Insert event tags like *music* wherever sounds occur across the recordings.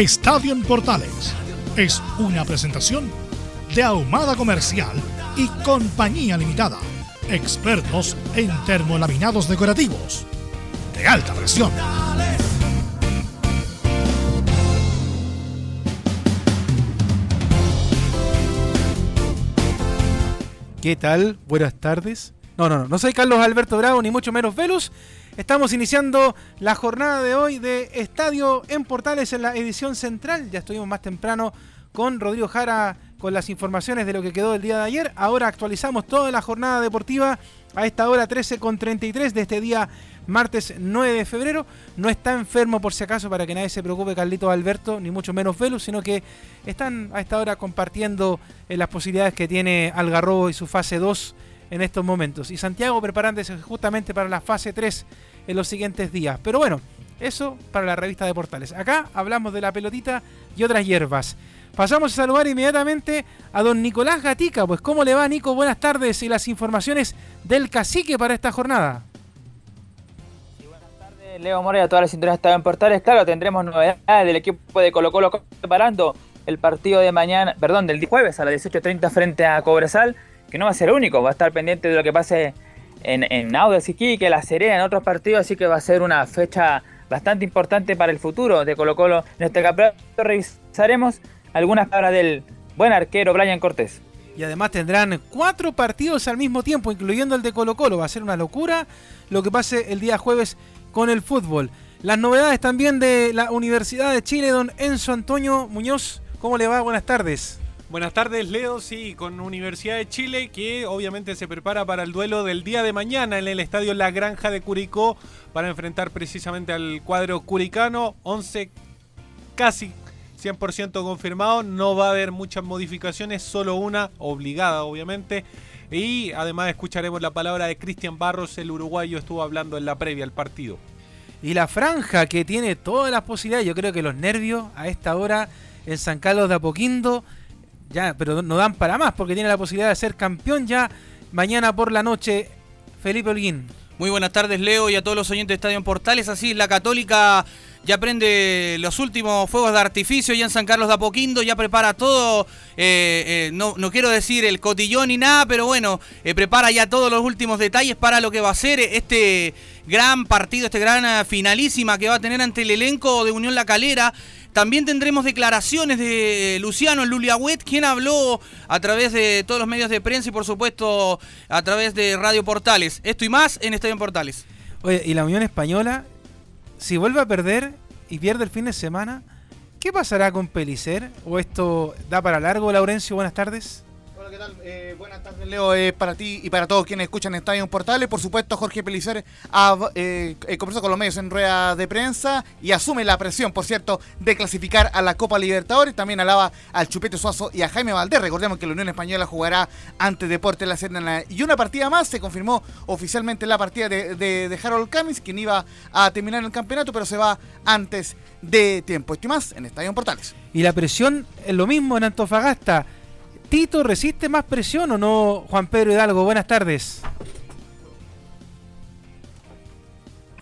Estadio en Portales es una presentación de Ahumada Comercial y Compañía Limitada, expertos en termolaminados decorativos de alta presión. ¿Qué tal? Buenas tardes. No, no, no, no soy Carlos Alberto Bravo, ni mucho menos Velus. Estamos iniciando la jornada de hoy de Estadio en Portales en la edición central. Ya estuvimos más temprano con Rodrigo Jara con las informaciones de lo que quedó el día de ayer. Ahora actualizamos toda la jornada deportiva a esta hora 13.33 de este día martes 9 de febrero. No está enfermo por si acaso para que nadie se preocupe Carlito Alberto, ni mucho menos Velus, sino que están a esta hora compartiendo eh, las posibilidades que tiene Algarrobo y su fase 2 en estos momentos. Y Santiago preparándose justamente para la fase 3 en los siguientes días. Pero bueno, eso para la revista de Portales. Acá hablamos de la pelotita y otras hierbas. Pasamos a saludar inmediatamente a don Nicolás Gatica. Pues, ¿cómo le va, Nico? Buenas tardes y las informaciones del cacique para esta jornada. buenas tardes, Leo a todas las sintonías en Portales. Claro, tendremos novedades del equipo de Colo Colo preparando el partido de mañana, perdón, del jueves a las 18.30 frente a Cobresal, que no va a ser único, va a estar pendiente de lo que pase en, en Audax que La Serena, en otros partidos, así que va a ser una fecha bastante importante para el futuro de Colo Colo. En este campeonato revisaremos algunas palabras del buen arquero Brian Cortés. Y además tendrán cuatro partidos al mismo tiempo, incluyendo el de Colo Colo. Va a ser una locura lo que pase el día jueves con el fútbol. Las novedades también de la Universidad de Chile, don Enzo Antonio Muñoz. ¿Cómo le va? Buenas tardes. Buenas tardes, Leo. Sí, con Universidad de Chile, que obviamente se prepara para el duelo del día de mañana en el estadio La Granja de Curicó para enfrentar precisamente al cuadro curicano. 11 casi 100% confirmado. No va a haber muchas modificaciones, solo una, obligada obviamente. Y además escucharemos la palabra de Cristian Barros, el uruguayo estuvo hablando en la previa al partido. Y la franja que tiene todas las posibilidades, yo creo que los nervios a esta hora en San Carlos de Apoquindo, ya, pero no dan para más porque tiene la posibilidad de ser campeón ya mañana por la noche. Felipe Holguín. Muy buenas tardes, Leo, y a todos los oyentes de Estadio Portales. Así, la Católica ya prende los últimos fuegos de artificio ya en San Carlos de Apoquindo, ya prepara todo, eh, eh, no, no, quiero decir el cotillón ni nada, pero bueno, eh, prepara ya todos los últimos detalles para lo que va a ser este gran partido, este gran finalísima que va a tener ante el elenco de Unión La Calera. También tendremos declaraciones de Luciano Luliagüet, quien habló a través de todos los medios de prensa y por supuesto a través de Radio Portales. Esto y más en Estadio Portales. Oye, y la Unión Española si vuelve a perder y pierde el fin de semana, ¿qué pasará con Pelicer? ¿O esto da para largo, Laurencio? Buenas tardes. Eh, buenas tardes, Leo. Eh, para ti y para todos quienes escuchan Estadio Portales. Por supuesto, Jorge Pelicer ha, eh, conversó con los medios en rueda de prensa y asume la presión, por cierto, de clasificar a la Copa Libertadores. También alaba al Chupete Suazo y a Jaime Valdés. Recordemos que la Unión Española jugará ante Deportes La Serena. Y una partida más se confirmó oficialmente la partida de, de, Harold Camis, quien iba a terminar el campeonato, pero se va antes de tiempo. Esto y más en Estadio Portales. Y la presión es lo mismo en Antofagasta. ¿Tito resiste más presión o no, Juan Pedro Hidalgo? Buenas tardes.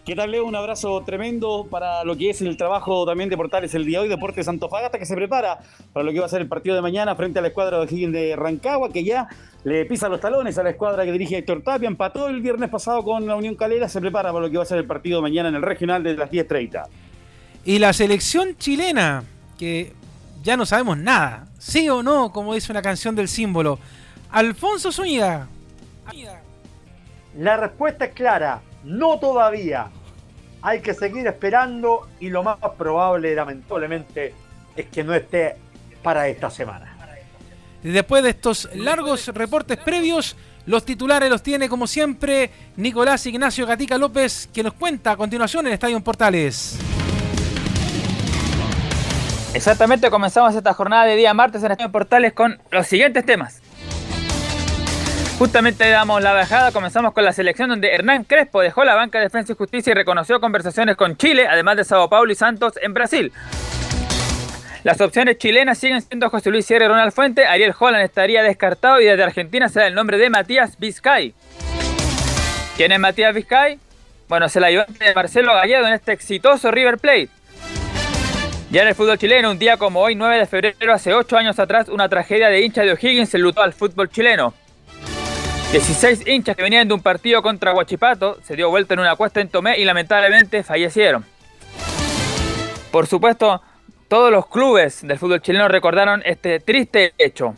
¿Qué tal, Leo? Un abrazo tremendo para lo que es el trabajo también de Portales el día de hoy, Deportes Antofagasta, que se prepara para lo que va a ser el partido de mañana frente a la escuadra de Higgins de Rancagua, que ya le pisa los talones a la escuadra que dirige Héctor Tapia, empató el viernes pasado con la Unión Calera, se prepara para lo que va a ser el partido de mañana en el regional de las 10.30. Y la selección chilena, que ya no sabemos nada, sí o no, como dice una canción del símbolo. Alfonso Zúñiga. La respuesta es clara, no todavía. Hay que seguir esperando y lo más probable, lamentablemente, es que no esté para esta semana. Después de estos largos reportes previos, los titulares los tiene como siempre Nicolás Ignacio Gatica López, que nos cuenta a continuación en Estadio Portales. Exactamente, comenzamos esta jornada de día martes en Estadio Portales con los siguientes temas. Justamente damos la bajada, comenzamos con la selección donde Hernán Crespo dejó la banca de Defensa y Justicia y reconoció conversaciones con Chile, además de Sao Paulo y Santos en Brasil. Las opciones chilenas siguen siendo José Luis Sierra y Ronald Fuente, Ariel Holland estaría descartado y desde Argentina se da el nombre de Matías Vizcay. ¿Quién es Matías Vizcay? Bueno, se la ayudante de Marcelo Gallardo en este exitoso River Plate. Ya en el fútbol chileno, un día como hoy, 9 de febrero, hace 8 años atrás, una tragedia de hincha de O'Higgins enlutó al fútbol chileno. 16 hinchas que venían de un partido contra Huachipato se dio vuelta en una cuesta en Tomé y lamentablemente fallecieron. Por supuesto, todos los clubes del fútbol chileno recordaron este triste hecho.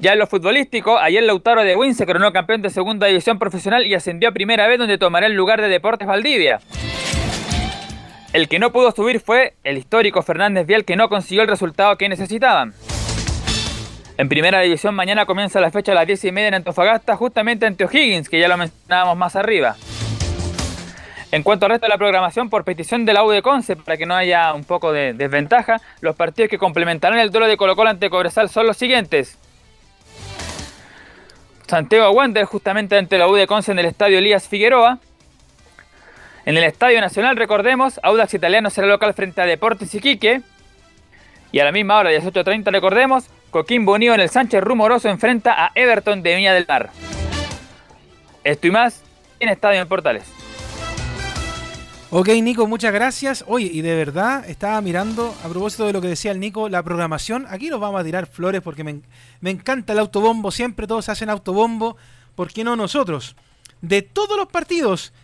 Ya en lo futbolístico, ayer Lautaro de Win se coronó campeón de segunda división profesional y ascendió a primera vez donde tomará el lugar de Deportes Valdivia. El que no pudo subir fue el histórico Fernández Vial que no consiguió el resultado que necesitaban. En primera división mañana comienza la fecha a las 10 y media en Antofagasta, justamente ante O'Higgins, que ya lo mencionábamos más arriba. En cuanto al resto de la programación, por petición de la U de Conce, para que no haya un poco de desventaja, los partidos que complementarán el duelo de Colo Colo ante Cobresal son los siguientes. Santiago Wander justamente ante la U de Conce en el estadio Elías Figueroa. En el Estadio Nacional, recordemos, Audax Italiano será local frente a Deportes Iquique. Y a la misma hora, 18.30, recordemos, Coquimbo Unido en el Sánchez Rumoroso enfrenta a Everton de Viña del Mar. Esto y más en Estadio en Portales. Ok, Nico, muchas gracias. Oye, y de verdad estaba mirando, a propósito de lo que decía el Nico, la programación. Aquí nos vamos a tirar flores porque me, me encanta el autobombo. Siempre todos hacen autobombo. ¿Por qué no nosotros? De todos los partidos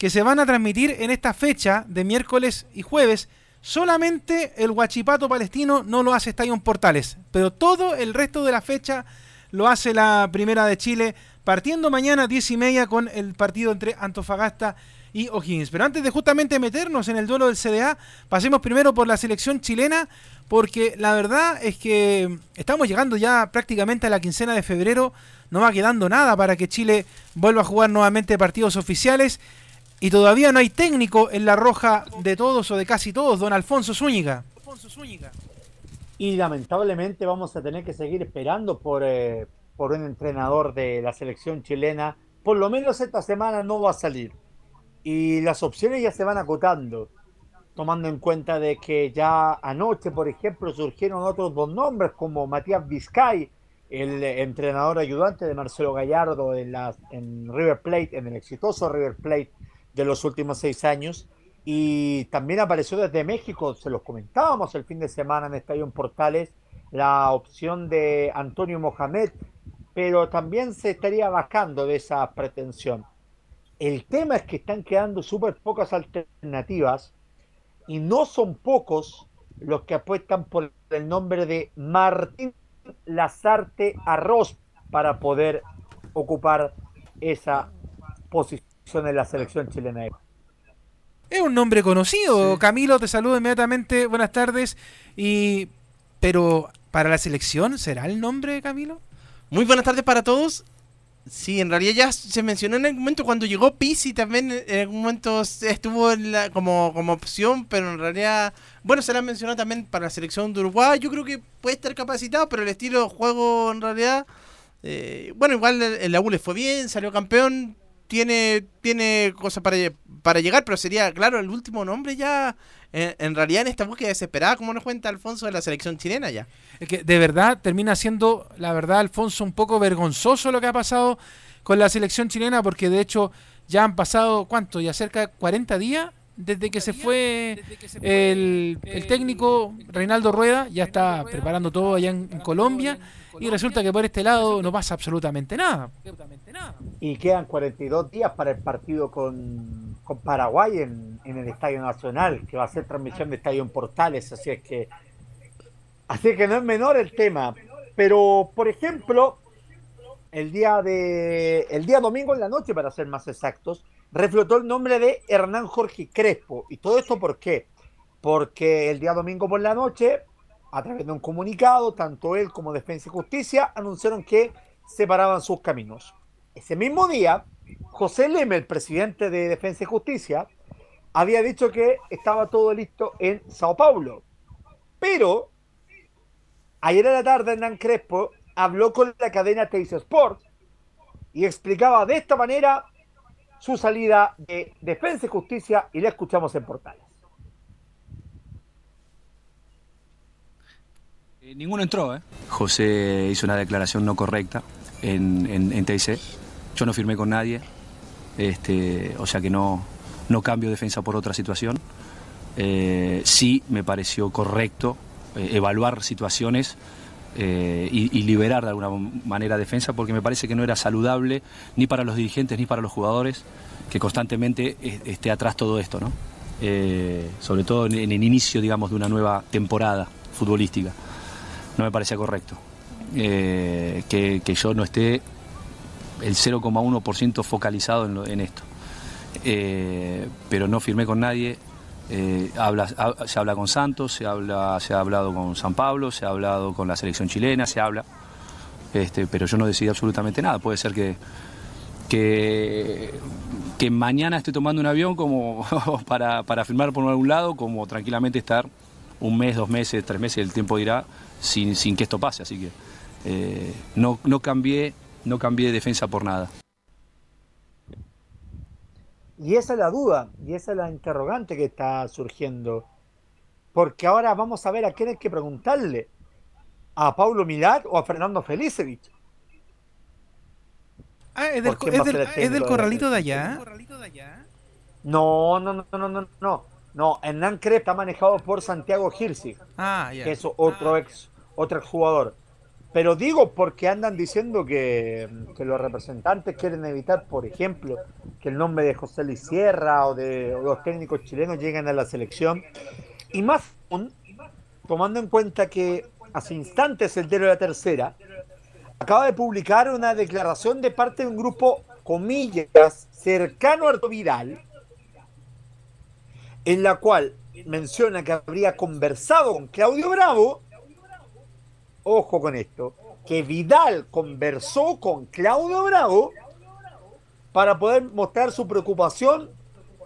que se van a transmitir en esta fecha de miércoles y jueves, Solamente el Guachipato palestino no lo hace Estadio Portales, pero todo el resto de la fecha lo hace la Primera de Chile, partiendo mañana a 10 y media con el partido entre Antofagasta y O'Higgins. Pero antes de justamente meternos en el duelo del CDA, pasemos primero por la selección chilena, porque la verdad es que estamos llegando ya prácticamente a la quincena de febrero, no va quedando nada para que Chile vuelva a jugar nuevamente partidos oficiales y todavía no hay técnico en la roja de todos o de casi todos, don Alfonso Zúñiga. Y lamentablemente vamos a tener que seguir esperando por, eh, por un entrenador de la selección chilena. Por lo menos esta semana no va a salir. Y las opciones ya se van acotando, tomando en cuenta de que ya anoche, por ejemplo, surgieron otros dos nombres como Matías Vizcay, el entrenador ayudante de Marcelo Gallardo en, la, en River Plate, en el exitoso River Plate de los últimos seis años. Y también apareció desde México, se los comentábamos el fin de semana en Estadio Portales, la opción de Antonio Mohamed, pero también se estaría bajando de esa pretensión. El tema es que están quedando súper pocas alternativas y no son pocos los que apuestan por el nombre de Martín Lazarte Arroz para poder ocupar esa posición de la selección chilena. Es un nombre conocido. Camilo, te saludo inmediatamente. Buenas tardes. Y pero para la selección, ¿será el nombre, Camilo? Muy buenas tardes para todos. Sí, en realidad ya se mencionó en algún momento cuando llegó Pisi también en algún momento estuvo como, como opción, pero en realidad, bueno, se la mencionó también para la selección de Uruguay. Yo creo que puede estar capacitado, pero el estilo de juego en realidad, eh, bueno, igual el, la U le fue bien, salió campeón, tiene, tiene cosas para, para llegar, pero sería, claro, el último nombre ya, en, realidad en esta búsqueda desesperada, como nos cuenta Alfonso de la selección chilena ya. Es que de verdad termina siendo, la verdad, Alfonso, un poco vergonzoso lo que ha pasado con la selección chilena, porque de hecho ya han pasado, ¿cuánto? Ya cerca de 40 días desde que se fue el, el técnico Reinaldo Rueda, ya está preparando todo allá en Colombia y resulta que por este lado no pasa absolutamente nada. Y quedan 42 días para el partido con, con Paraguay en, en el Estadio Nacional, que va a ser transmisión de Estadio en Portales, así es que así que no es menor el tema. Pero, por ejemplo, el día de el día domingo en la noche, para ser más exactos, reflotó el nombre de Hernán Jorge Crespo. ¿Y todo esto por qué? Porque el día domingo por la noche, a través de un comunicado, tanto él como Defensa y Justicia anunciaron que separaban sus caminos. Ese mismo día, José Leme, el presidente de Defensa y Justicia, había dicho que estaba todo listo en Sao Paulo. Pero ayer en la tarde Hernán Crespo habló con la cadena Teis Sport y explicaba de esta manera su salida de Defensa y Justicia y la escuchamos en Portales. Eh, ninguno entró, ¿eh? José hizo una declaración no correcta en, en, en TIC. Yo no firmé con nadie, este, o sea que no, no cambio defensa por otra situación. Eh, sí me pareció correcto eh, evaluar situaciones y, liberar de alguna manera defensa porque me parece que no era saludable ni para los dirigentes ni para los jugadores que constantemente esté atrás todo esto, ¿no? Sobre todo en, el inicio, digamos, de una nueva temporada futbolística. No me parecía correcto. Eh, que, yo no esté el 0,1% focalizado en, lo, en, esto. Eh, pero no firmé con nadie, eh, se habla con Santos, se, ha hablado con San Pablo, se ha hablado con la selección chilena, se habla, este, pero yo no decidí absolutamente nada. Puede ser que, que, mañana esté tomando un avión como *laughs* para firmar por algún lado, como tranquilamente estar un mes, dos meses, tres meses, el tiempo dirá, sin, sin que esto pase. Así que eh, no, no, cambié, no cambié defensa por nada. Y esa es la duda, y esa es la interrogante que está surgiendo. Porque ahora vamos a ver a quién hay que preguntarle. ¿A Paulo Milad o a Fernando Felicevich? Ah, es del, es del, es del corralito de allá. No, no, no, no, no, no. No, Hernán Crespo está manejado por Santiago Hirsig, ah, yeah. que es otro ex, otro jugador. Pero digo porque andan diciendo que, los representantes quieren evitar, por ejemplo, que el nombre de José Luis Sierra o de los técnicos chilenos lleguen a la selección. Y más tomando en cuenta que hace instantes el de la tercera acaba de publicar una declaración de parte de un grupo, comillas, cercano a Arto Vidal, en la cual menciona que habría conversado con Claudio Bravo ojo con esto, que Vidal conversó con Claudio Bravo para poder mostrar su preocupación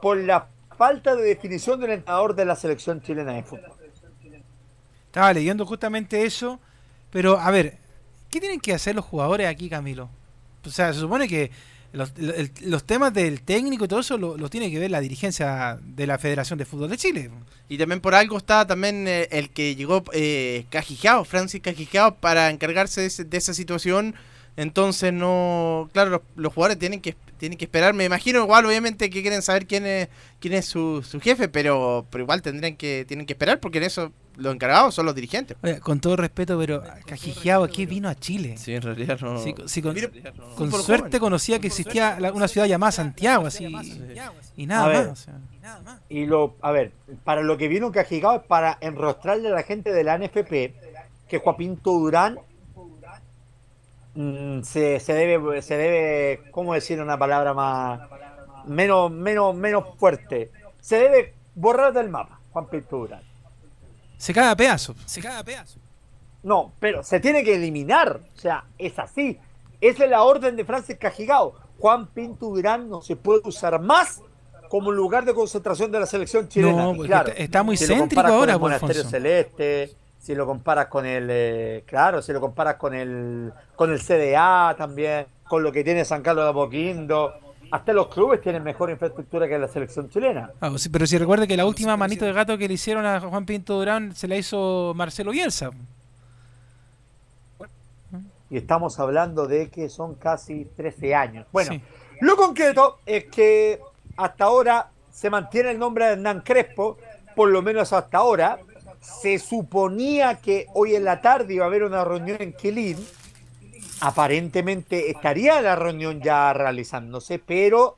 por la falta de definición del entrenador de la selección chilena de fútbol. Estaba leyendo justamente eso, pero a ver, ¿qué tienen que hacer los jugadores aquí, Camilo? O sea, se supone que los, los, temas del técnico y todo eso lo, lo, tiene que ver la dirigencia de la Federación de Fútbol de Chile. Y también por algo está también eh, el que llegó eh, Cajijao, Francis Cajijao, para encargarse de, ese, de, esa situación. Entonces no, claro, los, los, jugadores tienen que tienen que esperar. Me imagino igual, obviamente, que quieren saber quién es quién es su, su jefe, pero, pero igual tendrían que tienen que esperar porque en eso los encargados son los dirigentes. Oye, con todo respeto, pero Cajijiao aquí vino a Chile. Sí, en realidad no. Sí, sí, con, Mira, con suerte joven. conocía que existía una ciudad llamada Santiago, así. Y nada, ver, más, o sea. Y lo, a ver, para lo que vino Cajigao es para enrostrarle a la gente de la NFP que Juan Pinto Durán mmm, se, se, debe, se debe, ¿cómo decir una palabra más menos, menos, menos fuerte? Se debe borrar del mapa, Juan Pinto Durán. Se cae a pedazos. Se cae a pedazos. No, pero se tiene que eliminar. O sea, es así. Esa es la orden de Francis Cajigao. Juan Pinto Durán no se puede usar más como lugar de concentración de la selección chilena. No, claro, está muy céntrico ahora, con el Monasterio Celeste, si lo comparas con el, eh, claro, si lo comparas con el, con el CDA también, con lo que tiene San Carlos de Apoquindo, hasta los clubes tienen mejor infraestructura que la selección chilena. Ah, pero si recuerde que la última manito de gato que le hicieron a Juan Pinto Durán se la hizo Marcelo Bielsa. Y estamos hablando de que son casi 13 años. Bueno, sí. lo concreto es que hasta ahora se mantiene el nombre de Hernán Crespo, por lo menos hasta ahora. Se suponía que hoy en la tarde iba a haber una reunión en Quilín. Aparentemente estaría la reunión ya realizándose, pero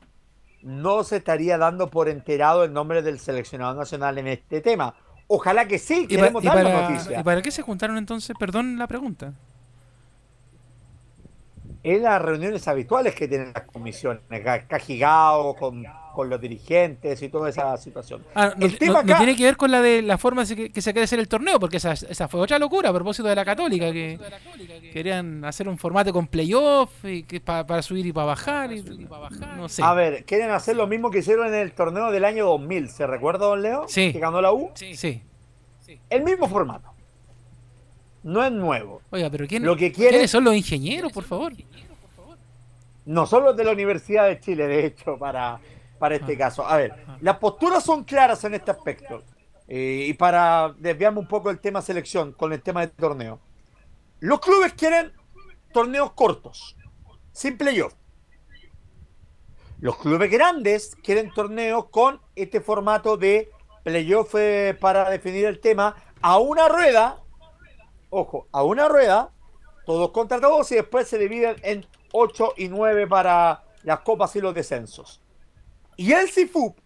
no se estaría dando por enterado el nombre del seleccionado nacional en este tema. Ojalá que sí, ¿Y, pa- queremos y dar para, noticia. ¿Y para qué se juntaron entonces? Perdón la pregunta. En las reuniones habituales que tienen las comisiones, ca- Cajigao, con, con los dirigentes y toda esa situación. Ah, no, El tema no- no acá- tiene que ver con la de la forma que, que se quiere hacer el torneo, porque esa, esa fue otra locura a propósito de la Católica, que querían hacer un formato con playoff y que pa- para subir y para bajar. Y, no sé. A ver, quieren hacer lo mismo que hicieron en el torneo del año 2000. ¿Se recuerda, don Leo? Sí. Que ganó la U. Sí. El mismo formato. No es nuevo. Oiga, pero ¿quién, Lo que quiere- ¿quiénes son los ingenieros, por favor? No son los de la Universidad de Chile, de hecho, para, para este caso. A ver, las posturas son claras en este aspecto. Eh, y para desviarme un poco del tema selección con el tema del torneo. Los clubes quieren torneos cortos, sin playoff. Los clubes grandes quieren torneos con este formato de playoff eh, para definir el tema a una rueda, ojo, a una rueda, todos contra todos y después se dividen en 8 y 9 para las copas y los descensos. Y el CIFUP,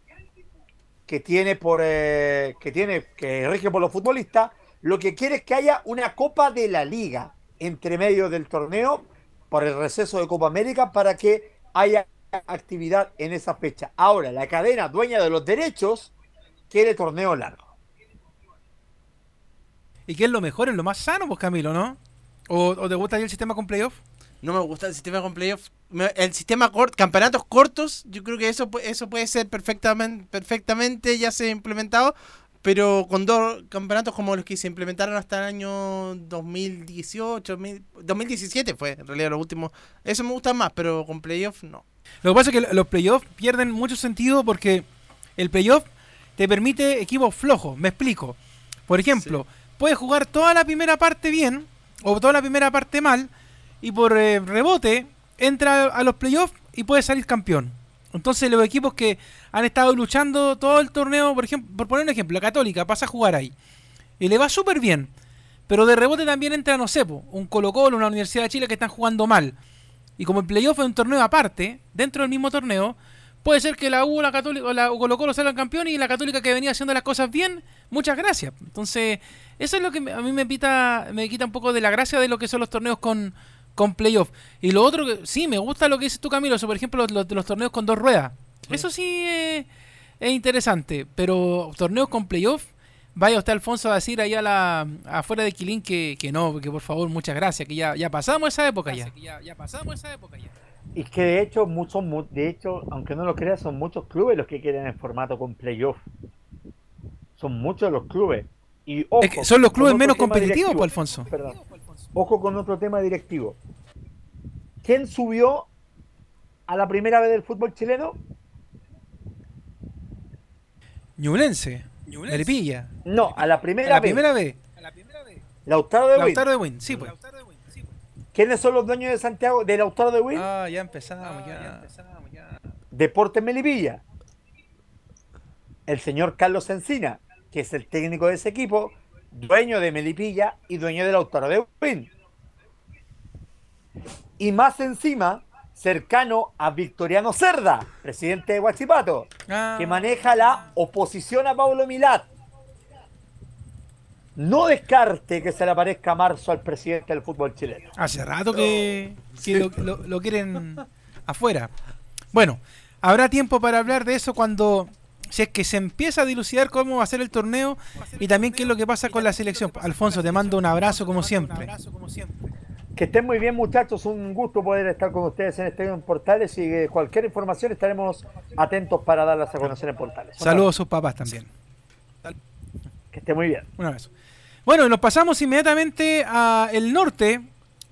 que tiene por eh, que tiene que rige por los futbolistas, lo que quiere es que haya una copa de la liga entre medio del torneo por el receso de Copa América para que haya actividad en esa fecha. Ahora, la cadena dueña de los derechos quiere torneo largo. ¿Y qué es lo mejor? Es lo más sano, pues Camilo, ¿no? ¿O, o te gusta el sistema con playoff? No me gusta el sistema con playoff. El sistema corto, campeonatos cortos, yo creo que eso, eso puede ser perfectamente, perfectamente ya se ha implementado, pero con dos campeonatos como los que se implementaron hasta el año 2018, 2000 2017 fue en realidad lo último. Eso me gusta más, pero con playoff no. Lo que pasa es que los playoffs pierden mucho sentido porque el playoff te permite equipos flojos. Me explico. Por ejemplo, puedes jugar toda la primera parte bien o toda la primera parte mal y por eh, rebote entra a los playoffs y puede salir campeón. Entonces los equipos que han estado luchando todo el torneo, por ejemplo, por poner un ejemplo, la Católica pasa a jugar ahí y le va súper bien. Pero de rebote también entra, no sé, un Colo Colo, una Universidad de Chile que están jugando mal. Y como el playoff es un torneo aparte, dentro del mismo torneo, puede ser que la U la Católica, o la o Colo Colo salgan campeón y la Católica que venía haciendo las cosas bien, muchas gracias. Entonces, eso es lo que a mí me pita, me quita un poco de la gracia de lo que son los torneos con, con playoff. Y lo otro que sí, me gusta lo que dices tú, Camilo, eso, por ejemplo, los, los- los torneos con dos ruedas. Eso sí eh, es interesante, pero torneos con playoff, vaya usted, Alfonso, a decir allá a la, afuera de Quilín que, que no, que por favor, muchas gracias, que ya, ya pasamos esa época ya. Ya, pasamos esa época ya. Y que de hecho, muchos, mu- de hecho, aunque no lo creas, son muchos clubes los que quieren el formato con playoff. Son muchos los clubes. Y ojo, Es que son los clubes menos competitivos, pues, Alfonso. Perdón. Ojo con otro tema directivo. ¿Quién subió a la primera vez del fútbol chileno? Ñublense, Melipilla. No, a la primera la vez. primera vez. Lautaro de Win. Lautaro de Win, sí, pues. ¿Quiénes son los dueños de Santiago, de Lautaro de Win? Ah, ya empezamos, ya. Deportes Melipilla. El señor Carlos Encina, que es el técnico de ese equipo, dueño de Melipilla y dueño del Lautaro de Win. Y más encima, cercano a Victoriano Cerda, presidente de Huachipato, Ah. que maneja la oposición a Pablo Milat. No descarte que se le aparezca marzo al presidente del fútbol chileno. Hace rato que, que lo, lo- lo quieren afuera. Bueno, habrá tiempo para hablar de eso cuando, si es que se empieza a dilucidar cómo va a ser el torneo y también qué es lo que pasa con la selección. Alfonso, te mando un abrazo como siempre. Que estén muy bien, muchachos. Un gusto poder estar con ustedes en este en Portales y eh, cualquier información estaremos atentos para darlas a conocer en Portales. Saludos a sus papás también. Que esté muy bien. Un abrazo. Bueno, nos pasamos inmediatamente a el norte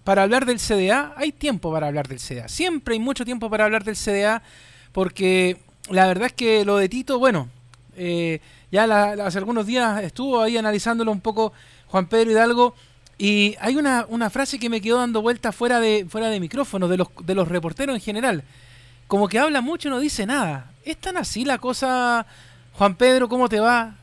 para hablar del CDA. Hay tiempo para hablar del CDA. Siempre hay mucho tiempo para hablar del CDA porque la verdad es que lo de Tito, bueno, eh, ya hace algunos días estuvo ahí analizándolo un poco Juan Pedro Hidalgo y hay una, una frase que me quedó dando vuelta fuera de, fuera de micrófono de los, de los reporteros en general. Como que habla mucho y no dice nada. ¿Es tan así la cosa, Juan Pedro? ¿Cómo te va?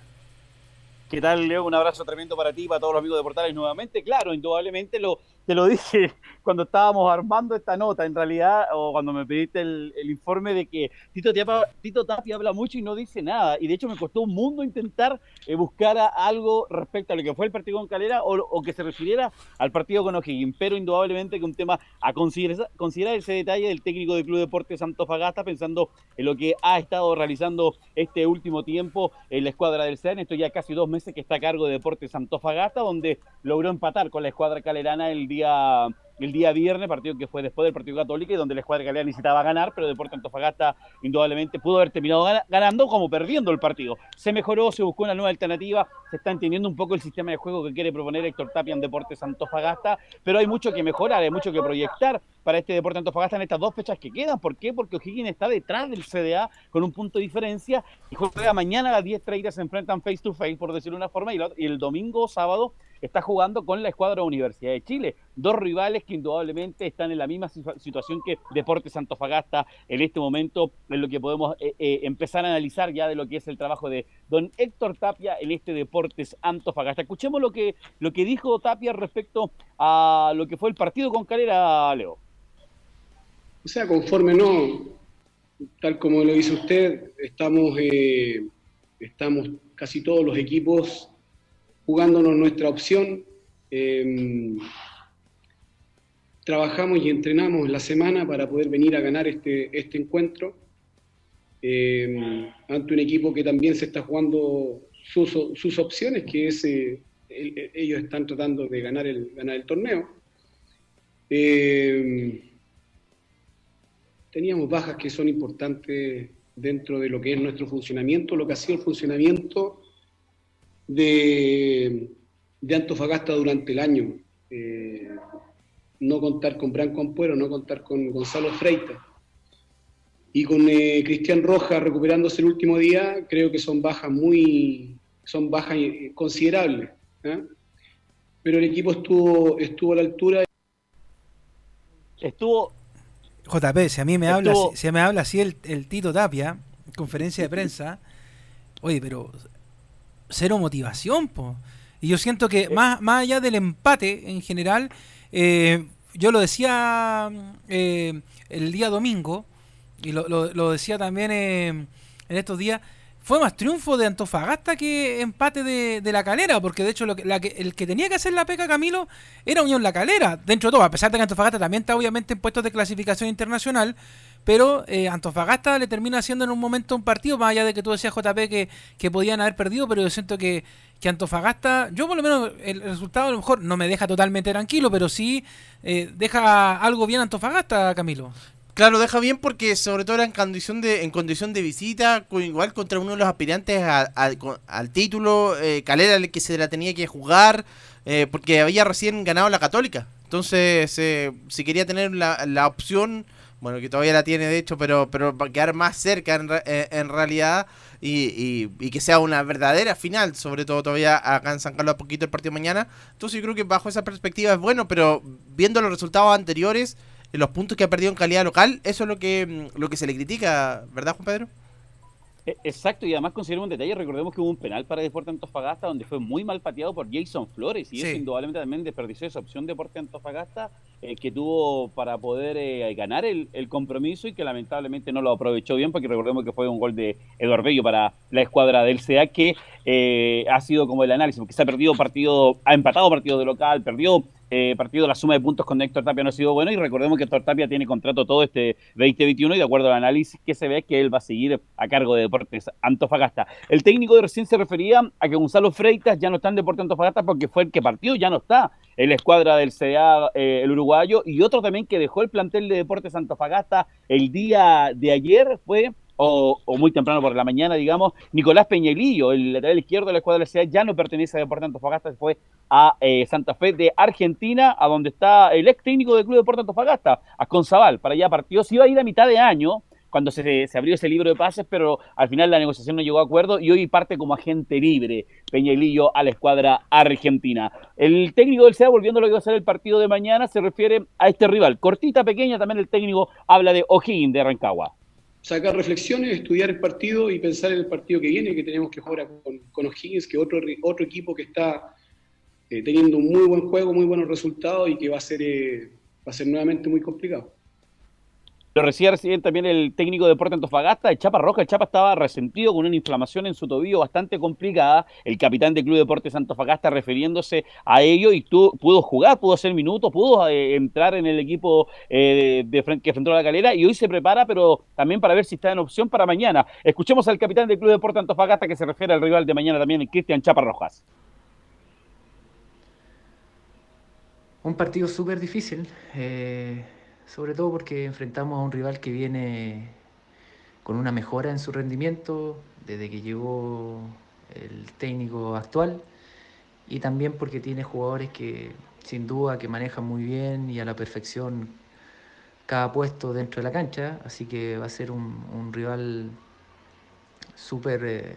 ¿Qué tal, Leo? Un abrazo tremendo para ti y para todos los amigos de Portales nuevamente. Claro, indudablemente lo, te lo dije *laughs* cuando estábamos armando esta nota, en realidad, o cuando me pediste el, informe de que Tito Tapia, Tito Tapia, habla mucho y no dice nada. Y de hecho me costó un mundo intentar eh, buscar algo respecto a lo que fue el partido con Calera o, que se refiriera al partido con O'Higgins. Pero indudablemente que un tema a considerar, ese detalle del técnico del Club Deportes Fagasta pensando en lo que ha estado realizando este último tiempo en la escuadra del CEN. Esto ya casi dos meses que está a cargo de Deportes Fagasta, donde logró empatar con la escuadra calerana el día el día viernes, partido que fue después del partido católico y donde la escuadra galera necesitaba ganar, pero Deportes Antofagasta indudablemente pudo haber terminado ganando como perdiendo el partido. Se mejoró, se buscó una nueva alternativa, se está entendiendo un poco el sistema de juego que quiere proponer Héctor Tapia en Deportes Antofagasta, pero hay mucho que mejorar, hay mucho que proyectar para este Deporte Antofagasta en estas dos fechas que quedan. ¿Por qué? Porque O'Higgins está detrás del CDA con un punto de diferencia y juega mañana a las 10.30 se enfrentan face to face, por decirlo de una forma, y el domingo o sábado está jugando con la escuadra Universidad de Chile. Dos rivales que indudablemente están en la misma situación que Deportes Antofagasta en este momento, en lo que podemos eh, eh, empezar a analizar ya de lo que es el trabajo de don Héctor Tapia en este Deportes Antofagasta. Escuchemos lo que, lo que dijo Tapia respecto a lo que fue el partido con Calera, Leo. O sea, conforme no, tal como lo dice usted, estamos, eh, estamos casi todos los equipos jugándonos nuestra opción. Em, trabajamos y entrenamos la semana para poder venir a ganar este, este encuentro em, ante un equipo que también se está jugando sus, sus opciones, que es, eh, ellos están tratando de ganar el, ganar el torneo. Teníamos bajas que son importantes dentro de lo que es nuestro funcionamiento, lo que ha sido el funcionamiento de, Antofagasta durante el año. Eh, no contar con Branco Ampuero, no contar con Gonzalo Freita y con eh, Cristian Roja recuperándose el último día, creo que son bajas muy, son bajas considerables. ¿eh? Pero el equipo estuvo, estuvo a la altura. Estuvo. JP, si a mí me habla, si, me habla así el, el Tito Tapia, conferencia de prensa, oye, pero cero motivación, po. Y yo siento que más, más allá del empate en general, eh, yo lo decía eh, el día domingo, y lo, lo, decía también eh, en estos días, fue más triunfo de Antofagasta que empate de, la calera, porque de hecho lo que, la que, el que tenía que hacer la peca Camilo era Unión La Calera, dentro de todo, a pesar de que Antofagasta también está obviamente en puestos de clasificación internacional, pero eh, Antofagasta le termina haciendo en un momento un partido, más allá de que tú decías JP que, que podían haber perdido, pero yo siento que, que, Antofagasta, yo por lo menos el resultado a lo mejor no me deja totalmente tranquilo, pero sí eh, deja algo bien Antofagasta, Camilo. Claro, deja bien porque sobre todo era en condición de, en condición de visita, igual contra uno de los aspirantes al título, eh, Calera el que se la tenía que jugar, eh, porque había recién ganado la Católica. Entonces, si quería tener la, la opción bueno, que todavía la tiene de hecho, pero, pero para quedar más cerca en, eh, en realidad y, y, que sea una verdadera final, sobre todo todavía acá en San Carlos a poquito el partido mañana. Entonces yo creo que bajo esa perspectiva es bueno, pero viendo los resultados anteriores, los puntos que ha perdido en calidad local, eso es lo que, lo que se le critica, ¿verdad Juan Pedro? E, exacto, y además considero un detalle, recordemos que hubo un penal para Deporte Antofagasta donde fue muy mal pateado por Jason Flores y eso indudablemente también desperdició esa opción de Deporte Antofagasta eh, que tuvo para poder eh, ganar el, compromiso y que lamentablemente no lo aprovechó bien porque recordemos que fue un gol de Eduardo Bello para la escuadra del CA que eh, ha sido como el análisis, porque se ha perdido partido, ha empatado partido de local, perdió eh, partido, la suma de puntos con Héctor Tapia no ha sido bueno y recordemos que Héctor Tapia tiene contrato todo este 2021 y de acuerdo al análisis que se ve que él va a seguir a cargo de Deportes Antofagasta. El técnico de recién se refería a que Gonzalo Freitas ya no está en Deportes Antofagasta porque fue el que partió, ya no está en la escuadra del CDA, eh, el uruguayo, y otro también que dejó el plantel de Deportes Antofagasta el día de ayer fue o, muy temprano por la mañana, digamos, Nicolás Peñelillo, el lateral izquierdo de la escuadra de la ciudad, ya no pertenece a Deportes Antofagasta, se fue a eh, Santa Fe de Argentina, a donde está el ex técnico del Club Deportes Antofagasta, a Conzabal, para allá partió, se iba a ir a mitad de año, cuando se, se, abrió ese libro de pases, pero al final la negociación no llegó a acuerdo y hoy parte como agente libre Peñelillo a la escuadra argentina. El técnico del SEA, volviendo a lo que va a ser el partido de mañana, se refiere a este rival. Cortita, pequeña, también el técnico habla de O'Higgins de Rancagua sacar reflexiones, estudiar el partido y pensar en el partido que viene, que tenemos que jugar con, con O'Higgins, que otro, otro equipo que está eh, teniendo un muy buen juego, muy buenos resultados y que va a ser, eh, va a ser nuevamente muy complicado. Lo recibía recién también el técnico de Deporte Antofagasta, el Chapa Roja. El Chapa estaba resentido con una inflamación en su tobillo bastante complicada. El capitán del Club Deportes Antofagasta refiriéndose a ello y pudo jugar, pudo hacer minutos, pudo eh, entrar en el equipo eh, de, que enfrentó a la calera y hoy se prepara, pero también para ver si está en opción para mañana. Escuchemos al capitán del Club Deportes Antofagasta que se refiere al rival de mañana también, Cristian Chapa Rojas. Un partido súper difícil. Eh sobre todo porque enfrentamos a un rival que viene con una mejora en su rendimiento desde que llegó el técnico actual y también porque tiene jugadores que sin duda que manejan muy bien y a la perfección cada puesto dentro de la cancha, así que va a ser un, rival súper eh,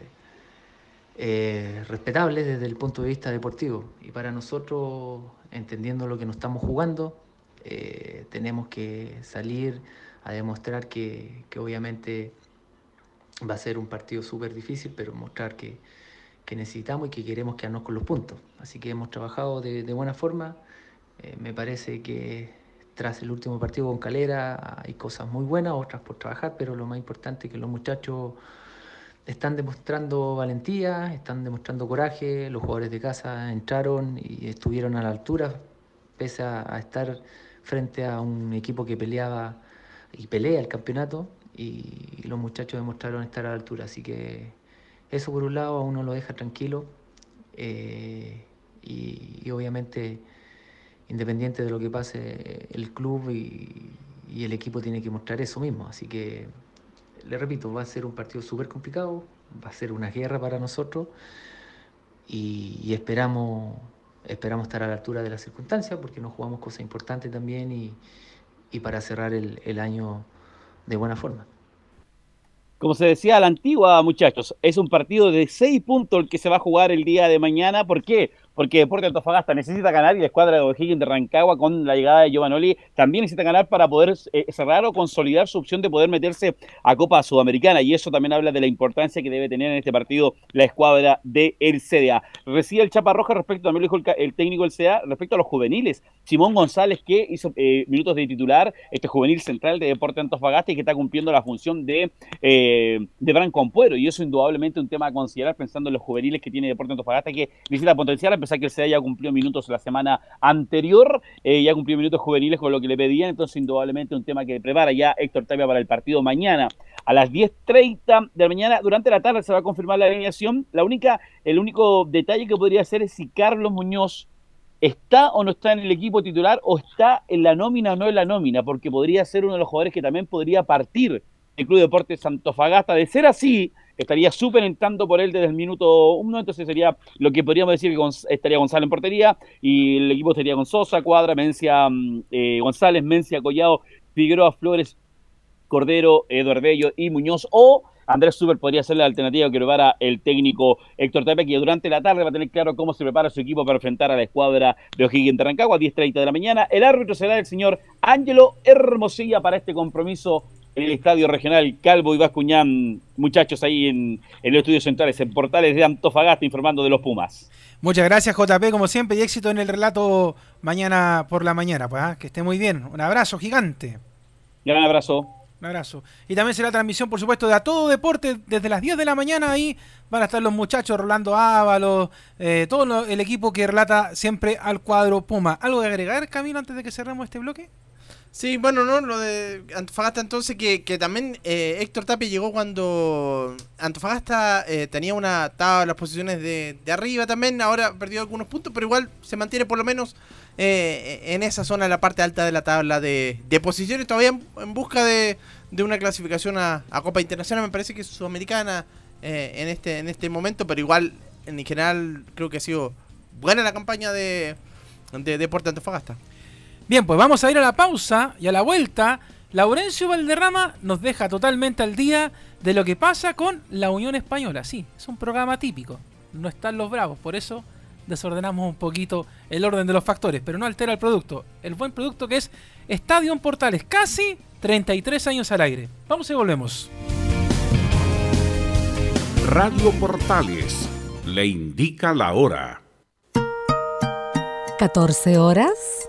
eh, respetable desde el punto de vista deportivo. Y para nosotros, entendiendo lo que nos estamos jugando, eh, tenemos que salir a demostrar que, obviamente va a ser un partido súper difícil, pero mostrar que, necesitamos y que queremos quedarnos con los puntos. Así que hemos trabajado de, buena forma. Eh, me parece que tras el último partido con Calera hay cosas muy buenas, otras por trabajar, pero lo más importante es que los muchachos están demostrando valentía, están demostrando coraje, los jugadores de casa entraron y estuvieron a la altura, pese a estar frente a un equipo que peleaba y pelea el campeonato y los muchachos demostraron estar a la altura. Así que eso por un lado a uno lo deja tranquilo eh, y, obviamente independiente de lo que pase el club y, el equipo tiene que mostrar eso mismo. Así que le repito, va a ser un partido súper complicado, va a ser una guerra para nosotros y esperamos esperamos estar a la altura de las circunstancias porque nos jugamos cosas importantes también y, para cerrar el, el año de buena forma. Como se decía a la antigua, muchachos, es un partido de seis puntos el que se va a jugar el día de mañana. ¿Por qué? Porque Deporte Antofagasta necesita ganar y la escuadra de O'Higgins de Rancagua con la llegada de Giovanoli también necesita ganar para poder eh, cerrar o consolidar su opción de poder meterse a Copa Sudamericana y eso también habla de la importancia que debe tener en este partido la escuadra del CDA. Recibe el Chapa Roja respecto, también lo dijo el, técnico del CDA, respecto a los juveniles. Simón González que hizo eh, minutos de titular, este juvenil central de Deporte Antofagasta y que está cumpliendo la función de, eh, de Branco Ampuero y eso indudablemente un tema a considerar pensando en los juveniles que tiene Deporte Antofagasta que necesita potenciar que el SEA ya cumplió minutos la semana anterior, eh, ya cumplió minutos juveniles con lo que le pedían, entonces indudablemente un tema que prepara ya Héctor Tapia para el partido mañana a las 10.30 de la mañana. Durante la tarde se va a confirmar la alineación. La única, el único detalle que podría ser es si Carlos Muñoz está o no está en el equipo titular o está en la nómina o no en la nómina, porque podría ser uno de los jugadores que también podría partir del Club Deportes Santofagasta. De ser así, estaría súper entrando por él desde el minuto uno, entonces sería lo que podríamos decir que estaría González en portería y el equipo estaría con Sosa, Cuadra, Mencia mm, eh, González, Mencia Collado, Figueroa Flores, Cordero, Eduardo Bello y Muñoz o Andrés Super podría ser la alternativa que prepara el técnico Héctor Tapia, que durante la tarde va a tener claro cómo se prepara su equipo para enfrentar a la escuadra de O'Higgins de Rancagua a 10.30 de la mañana. El árbitro será el señor Ángelo Hermosilla para este compromiso en el Estadio Regional Calvo y Bascuñán, muchachos ahí en, en los estudios centrales, en Portales de Antofagasta, informando de los Pumas. Muchas gracias, JP, como siempre, y éxito en el relato mañana por la mañana. Pues, ¿ah? que esté muy bien. Un abrazo gigante. Gran abrazo. Un abrazo. Y también será transmisión, por supuesto, de A Todo Deporte desde las 10 de la mañana. Ahí van a estar los muchachos, Rolando Ábalos, eh, todo el equipo que relata siempre al cuadro Puma. ¿Algo de agregar, Camilo, antes de que cerremos este bloque? Sí, bueno, no, lo de Antofagasta entonces, que, que también eh, Héctor Tapia llegó cuando Antofagasta eh, tenía una, estaba en las posiciones de, de, arriba también, ahora perdió algunos puntos, pero igual se mantiene por lo menos eh, en esa zona, en la parte alta de la tabla de, de posiciones, todavía en, busca de, de, una clasificación a, Copa Internacional, me parece que es sudamericana en, este, en este momento, pero igual en general creo que ha sido buena la campaña de, de Deporte Antofagasta. Bien, pues vamos a ir a la pausa y a la vuelta. Laurencio Valderrama nos deja totalmente al día de lo que pasa con la Unión Española. Sí, es un programa típico. No están los bravos, por eso desordenamos un poquito el orden de los factores, pero no altera el producto. El buen producto que es Estadio en Portales, casi 33 años al aire. Vamos y volvemos. Radio Portales le indica la hora. 14 horas,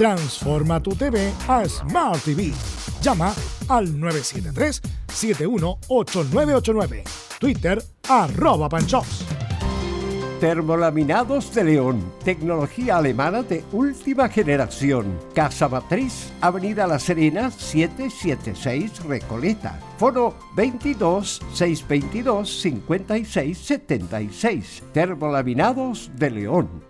Transforma tu TV a Smart TV. Llama al 973-718989. Twitter arroba panchops. Termolaminados de León, tecnología alemana de última generación. Casa Matriz, Avenida La Serena, 776 Recoleta. Foro 22 622 56 76. Termolaminados de León.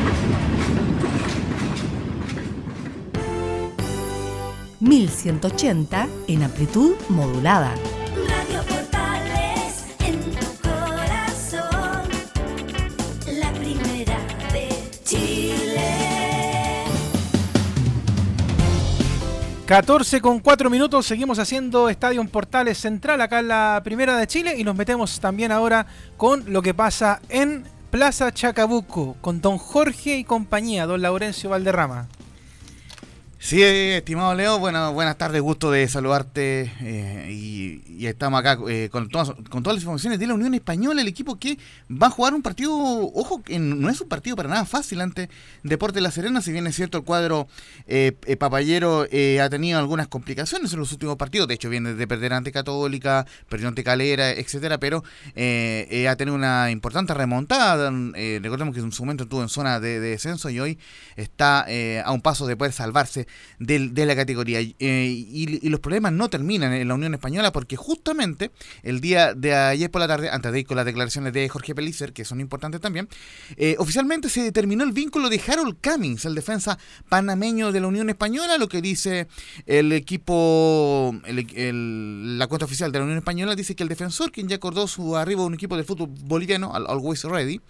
...1180 en amplitud modulada. Radio Portales en tu corazón, la primera de Chile. 14 con 4 minutos, seguimos haciendo Estadio en Portales Central acá en la Primera de Chile y nos metemos también ahora con lo que pasa en Plaza Chacabuco con don Jorge y compañía, don Laurencio Valderrama. Sí, estimado Leo, bueno, buenas tardes, gusto de saludarte eh, y, estamos acá eh, con, todas, con todas las informaciones de la Unión Española, el equipo que va a jugar un partido, ojo, que no es un partido para nada fácil ante Deporte de La Serena, si bien es cierto el cuadro eh, eh, papayero eh, ha tenido algunas complicaciones en los últimos partidos, de hecho viene de perder ante Católica, perdió ante Calera, etcétera, pero ha tenido una importante remontada, eh, recordemos que en su momento estuvo en zona de, de descenso y hoy está a un paso de poder salvarse del- de la categoría. Eh, y, los problemas no terminan en la Unión Española porque justamente el día de ayer por la tarde, antes de ir con las declaraciones de Jorge Pellicer, que son importantes también, eh, oficialmente se determinó el vínculo de Harold Cummings, el defensa panameño de la Unión Española, lo que dice el equipo, la cuenta oficial de la Unión Española, dice que el defensor, quien ya acordó su arribo a un equipo del fútbol boliviano, al Always Ready,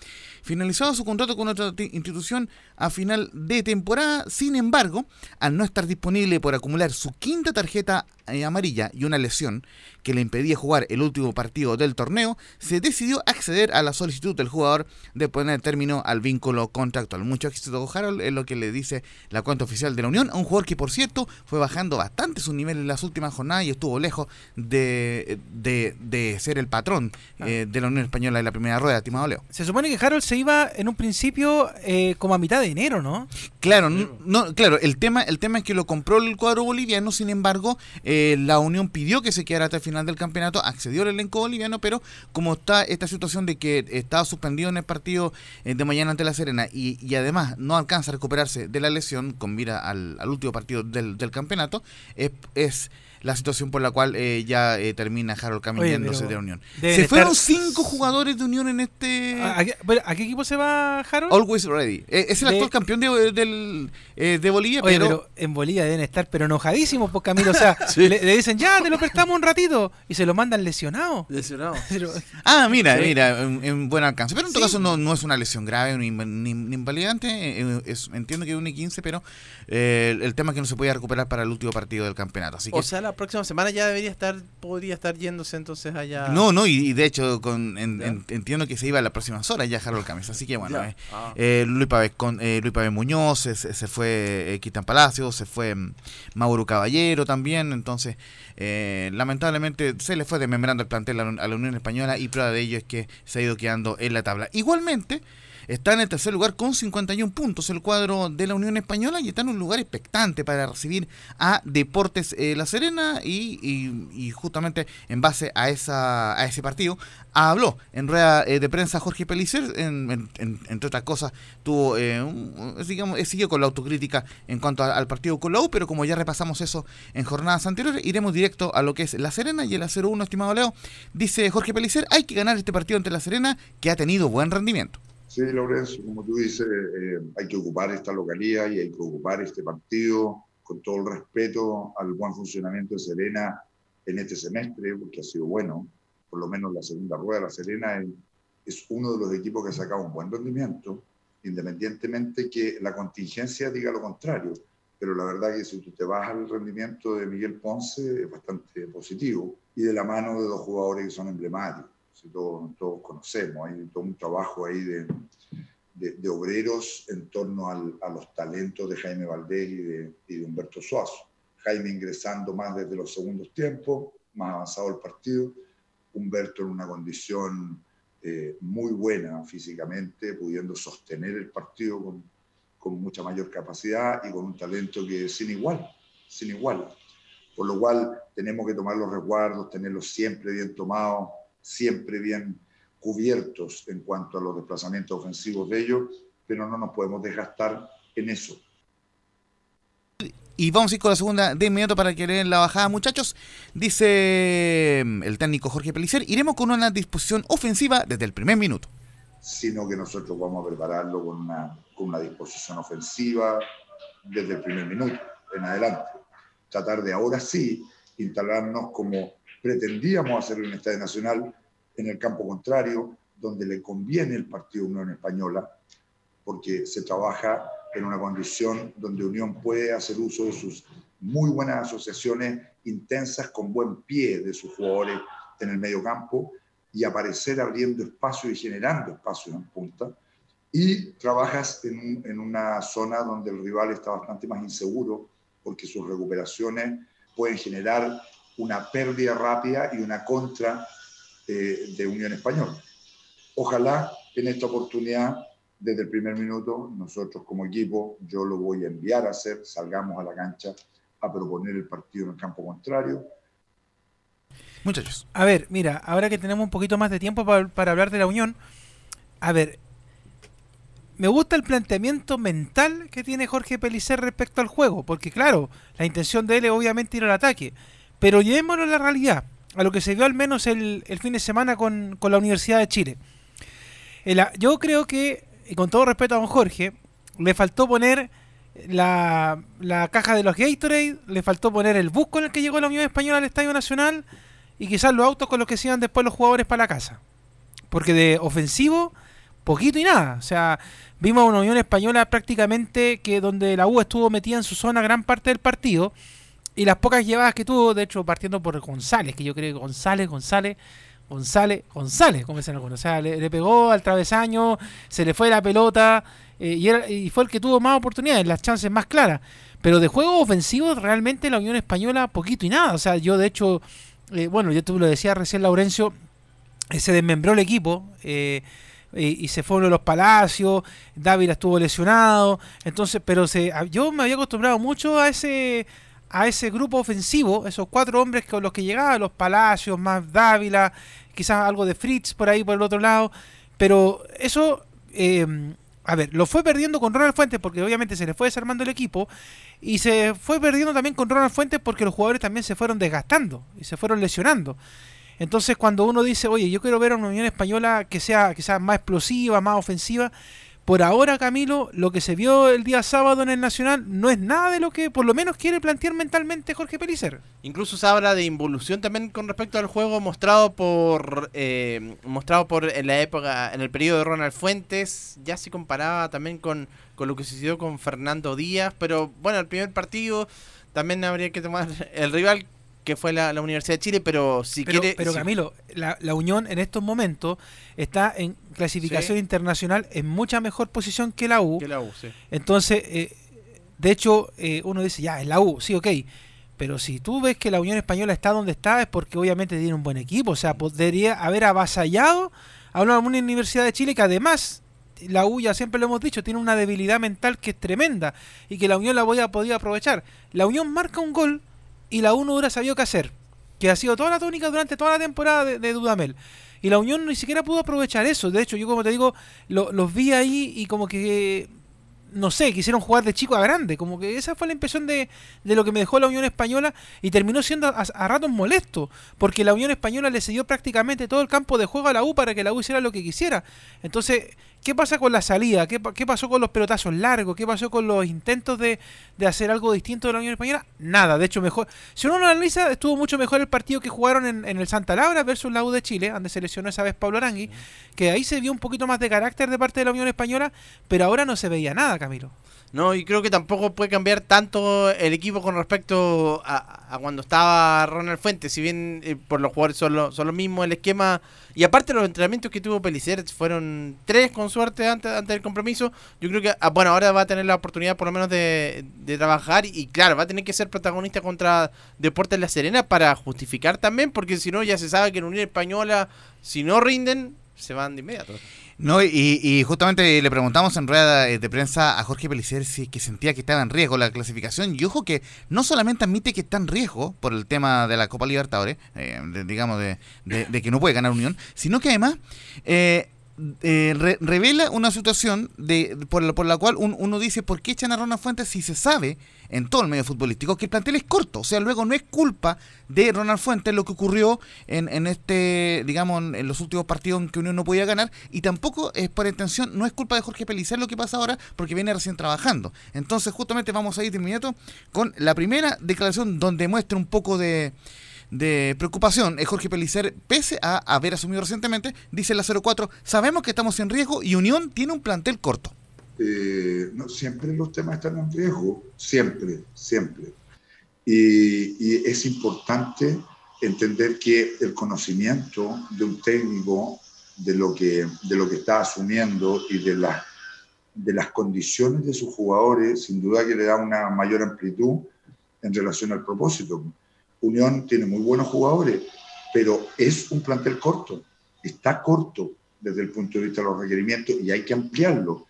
finalizaba su contrato con otra ti- institución a final de temporada. Sin embargo, al no estar disponible por acumular su quinta tarjeta amarilla y una lesión que le impedía jugar el último partido del torneo, se decidió acceder a la solicitud del jugador de poner término al vínculo contractual. Mucho éxito Harold es lo que le dice la cuenta oficial de la Unión, a un jugador que por cierto fue bajando bastante su nivel en las últimas jornadas y estuvo lejos de, de, de ser el patrón eh, de la Unión Española en la primera rueda, estimado Leo. Se supone que Harold se iba en un principio eh, como a mitad de enero, ¿no? Claro, no, no, claro, el tema, el tema es que lo compró el cuadro boliviano, sin embargo, eh, la Unión pidió que se quedara hasta el final del campeonato, accedió el elenco boliviano, pero como está esta situación de que estaba suspendido en el partido eh, de mañana ante La Serena y, y además no alcanza a recuperarse de la lesión con mira al, al último partido del, del campeonato, es, es la situación por la cual eh, ya eh, termina Harold Camin yéndose de la Unión. Se estar- fueron cinco jugadores de Unión en este... ¿A, a qué- bueno, ¿a qué equipo se va Harold? Always Ready. Eh, es el De- actual campeón de, del, eh, de Bolivia, Oye, pero... pero en Bolivia deben estar pero enojadísimos por Camilo. O sea, *laughs* le, le dicen, ya, te lo prestamos un ratito. Y se lo mandan lesionado. Lesionado. *laughs* Ah, mira, Sí. mira, en, en buen alcance. Pero en todo caso no, no es una lesión grave ni, ni- ni invalidante. eh, es- entiendo que es un I-15, pero eh, el, el tema es que no se podía recuperar para el último partido del campeonato. Así que, O sea, la próxima semana ya debería estar, podría estar yéndose entonces allá. no, no, y, y de hecho con, en- en- entiendo que se iba a las próximas horas ya Harold Camis. Así que bueno, eh, Ah. eh, Luis, Pávez con, eh, Luis Pávez Muñoz, se, se- se fue eh, Quitan Palacios, se fue mm, Mauro Caballero también. Entonces, eh, lamentablemente se le fue desmembrando el plantel a la, a la Unión Española y prueba de ello es que se ha ido quedando en la tabla. Igualmente, está en el tercer lugar con 51 puntos el cuadro de la Unión Española y está en un lugar expectante para recibir a Deportes eh, La Serena y, justamente en base a esa a ese partido habló en rueda eh, de prensa Jorge Pelicer, en- en- en- entre otras cosas tuvo eh, un- digamos eh, siguió con la autocrítica en cuanto al partido con la U, pero como ya repasamos eso en jornadas anteriores, iremos directo a lo que es La Serena y el 0-1, estimado Leo. Dice Jorge Pelicer, hay que ganar este partido ante La Serena que ha tenido buen rendimiento. Sí, Lorenzo, como tú dices, eh, hay que ocupar esta localidad y hay que ocupar este partido con todo el respeto al buen funcionamiento de Serena en este semestre, porque ha sido bueno, por lo menos la segunda rueda, la Serena es, es uno de los equipos que ha sacado un buen rendimiento, independientemente que la contingencia diga lo contrario. Pero la verdad que si tú te vas al rendimiento de Miguel Ponce, es bastante positivo. Y de la mano de dos jugadores que son emblemáticos. Si todos, todos conocemos, hay todo un trabajo ahí de, de, de obreros en torno al- a los talentos de Jaime Valdés y de, y de Humberto Suazo. Jaime ingresando más desde los segundos tiempos, más avanzado el partido. Humberto en una condición eh, muy buena físicamente, pudiendo sostener el partido con, con mucha mayor capacidad y con un talento que sin igual, sin igual. Por lo cual tenemos que tomar los resguardos, tenerlos siempre bien tomados, siempre bien cubiertos en cuanto a los desplazamientos ofensivos de ellos, pero no nos podemos desgastar en eso. Y vamos a ir con la segunda de inmediato para que leen la bajada, muchachos. Dice mm, el técnico Jorge Pelicer, iremos con una disposición ofensiva desde el primer minuto. sino que nosotros vamos a prepararlo con una, con una disposición ofensiva desde el primer minuto en adelante. Tratar de ahora sí instalarnos como pretendíamos hacerlo en el Estadio Nacional, en el campo contrario, donde le conviene el partido Unión Española, porque se trabaja en una condición donde Unión puede hacer uso de sus muy buenas asociaciones intensas con buen pie de sus jugadores en el medio campo y aparecer abriendo espacio y generando espacio en punta. Y trabajas en, un- en una zona donde el rival está bastante más inseguro porque sus recuperaciones pueden generar una pérdida rápida y una contra eh, de Unión Española. Ojalá en esta oportunidad, desde el primer minuto, nosotros como equipo, yo lo voy a enviar a hacer, salgamos a la cancha a proponer el partido en el campo contrario, Muchachos. A ver, mira, ahora que tenemos un poquito más de tiempo pa- para hablar de la Unión, a ver, me gusta el planteamiento mental que tiene Jorge Pelicer respecto al juego, porque claro, la intención de él es obviamente ir al ataque, pero llevémoslo a la realidad, a lo que se vio al menos el, el fin de semana con, con la Universidad de Chile. El a- yo creo que, y con todo respeto a don Jorge, le faltó poner la, la caja de los Gatorade, le faltó poner el bus con el que llegó la Unión Española al Estadio Nacional y quizás los autos con los que se iban después los jugadores para la casa. Porque de ofensivo, poquito y nada. O sea, vimos una Unión Española prácticamente que donde la U estuvo metida en su zona gran parte del partido y las pocas llevadas que tuvo, de hecho, partiendo por González, que yo creo que González, González, González, González, como dicen algunos. O sea, le, pegó al travesaño, se le fue la pelota eh, y, era- fue el que tuvo más oportunidades, las chances más claras. Pero de juego ofensivo, realmente la Unión Española, poquito y nada. O sea, yo de hecho, eh, bueno, yo tú lo decía recién, Laurencio, eh, se desmembró el equipo. y, y se fue uno de los palacios, Dávila estuvo lesionado, entonces, pero se, yo me había acostumbrado mucho a ese a ese grupo ofensivo, esos cuatro hombres con los que llegaba, los Palacios, más Dávila, quizás algo de Fritz por ahí por el otro lado, pero eso, eh, a ver, lo fue perdiendo con Ronald Fuentes porque obviamente se le fue desarmando el equipo y se fue perdiendo también con Ronald Fuentes porque los jugadores también se fueron desgastando y se fueron lesionando. Entonces cuando uno dice, oye, yo quiero ver a una Unión Española que sea quizás más explosiva, más ofensiva, por ahora, Camilo, lo que se vio el día sábado en el Nacional no es nada de lo que por lo menos quiere plantear mentalmente Jorge Pellicer. Incluso se habla de involución también con respecto al juego mostrado por eh, mostrado por en la época, en el periodo de Ronald Fuentes, ya se comparaba también con, con lo que sucedió con Fernando Díaz, pero bueno, el primer partido también habría que tomar *laughs* el rival que fue la, la Universidad de Chile, pero si Pero, quiere... pero Camilo, la, la Unión en estos momentos está en clasificación Sí. internacional en mucha mejor posición que la U. Que la U, sí. Entonces, eh, de hecho, eh, uno dice, ya, es la U, sí, ok. Pero si tú ves que la Unión Española está donde está, es porque obviamente tiene un buen equipo. O sea, podría haber avasallado a una, una Universidad de Chile que además, la U, ya siempre lo hemos dicho, tiene una debilidad mental que es tremenda y que la Unión la voy a poder aprovechar. La Unión marca un gol y la U no hubiera sabido qué hacer. Que ha sido toda la tónica durante toda la temporada de, Dudamel. Y la Unión ni siquiera pudo aprovechar eso. De hecho, yo como te digo, lo- los vi ahí y como que no sé, quisieron jugar de chico a grande. Como que esa fue la impresión de, de lo que me dejó la Unión Española y terminó siendo a, a ratos molesto, porque la Unión Española le cedió prácticamente todo el campo de juego a la U para que la U hiciera lo que quisiera. Entonces, ¿qué pasa con la salida? ¿Qué, pa- qué pasó con los pelotazos largos? ¿Qué pasó con los intentos de, de hacer algo distinto de la Unión Española? Nada, de hecho, mejor. Si uno lo analiza, estuvo mucho mejor el partido que jugaron en, en el Santa Laura versus la U de Chile, donde se lesionó esa vez Pablo Arangui, que ahí se vio un poquito más de carácter de parte de la Unión Española, pero ahora no se veía nada, Camilo. No, y creo que tampoco puede cambiar tanto el equipo con respecto a, cuando estaba Ronald Fuentes. Si bien eh, por los jugadores son, lo- son los mismos, el esquema. Y aparte, los entrenamientos que tuvo Pelicer fueron tres con suerte antes, antes del compromiso. Yo creo que, ah, bueno, ahora va a tener la oportunidad por lo menos de, de trabajar. Y claro, va a tener que ser protagonista contra Deportes La Serena para justificar también, porque si no, ya se sabe que en Unión Española, si no rinden, se van de inmediato. No, y, y justamente le preguntamos en rueda de prensa a Jorge Pelicer si que sentía que estaba en riesgo la clasificación. Y ojo que no solamente admite que está en riesgo por el tema de la Copa Libertadores, eh, digamos, de, de- de que no puede ganar Unión, sino que además eh, eh, re- revela una situación de, por, la, por la cual un- uno dice, ¿por qué echan a Ronald Fuentes si se sabe en todo el medio futbolístico que el plantel es corto? O sea, luego no es culpa de Ronald Fuentes lo que ocurrió en, en este, digamos, en, los últimos partidos que Unión no podía ganar y tampoco es por intención, no es culpa de Jorge Pelicer lo que pasa ahora porque viene recién trabajando. Entonces, justamente vamos a ir de inmediato con la primera declaración donde muestra un poco de de preocupación es Jorge Pelicer, pese a haber asumido recientemente, dice la 04, sabemos que estamos en riesgo y Unión tiene un plantel corto. Eh, siempre los temas están en riesgo, siempre, siempre. Y, y es importante entender que el conocimiento de un técnico de lo que, de lo que está asumiendo y de, las de las condiciones de sus jugadores, sin duda que le da una mayor amplitud en relación al propósito. Unión tiene muy buenos jugadores, pero es un plantel corto, está corto desde el punto de vista de los requerimientos y hay que ampliarlo.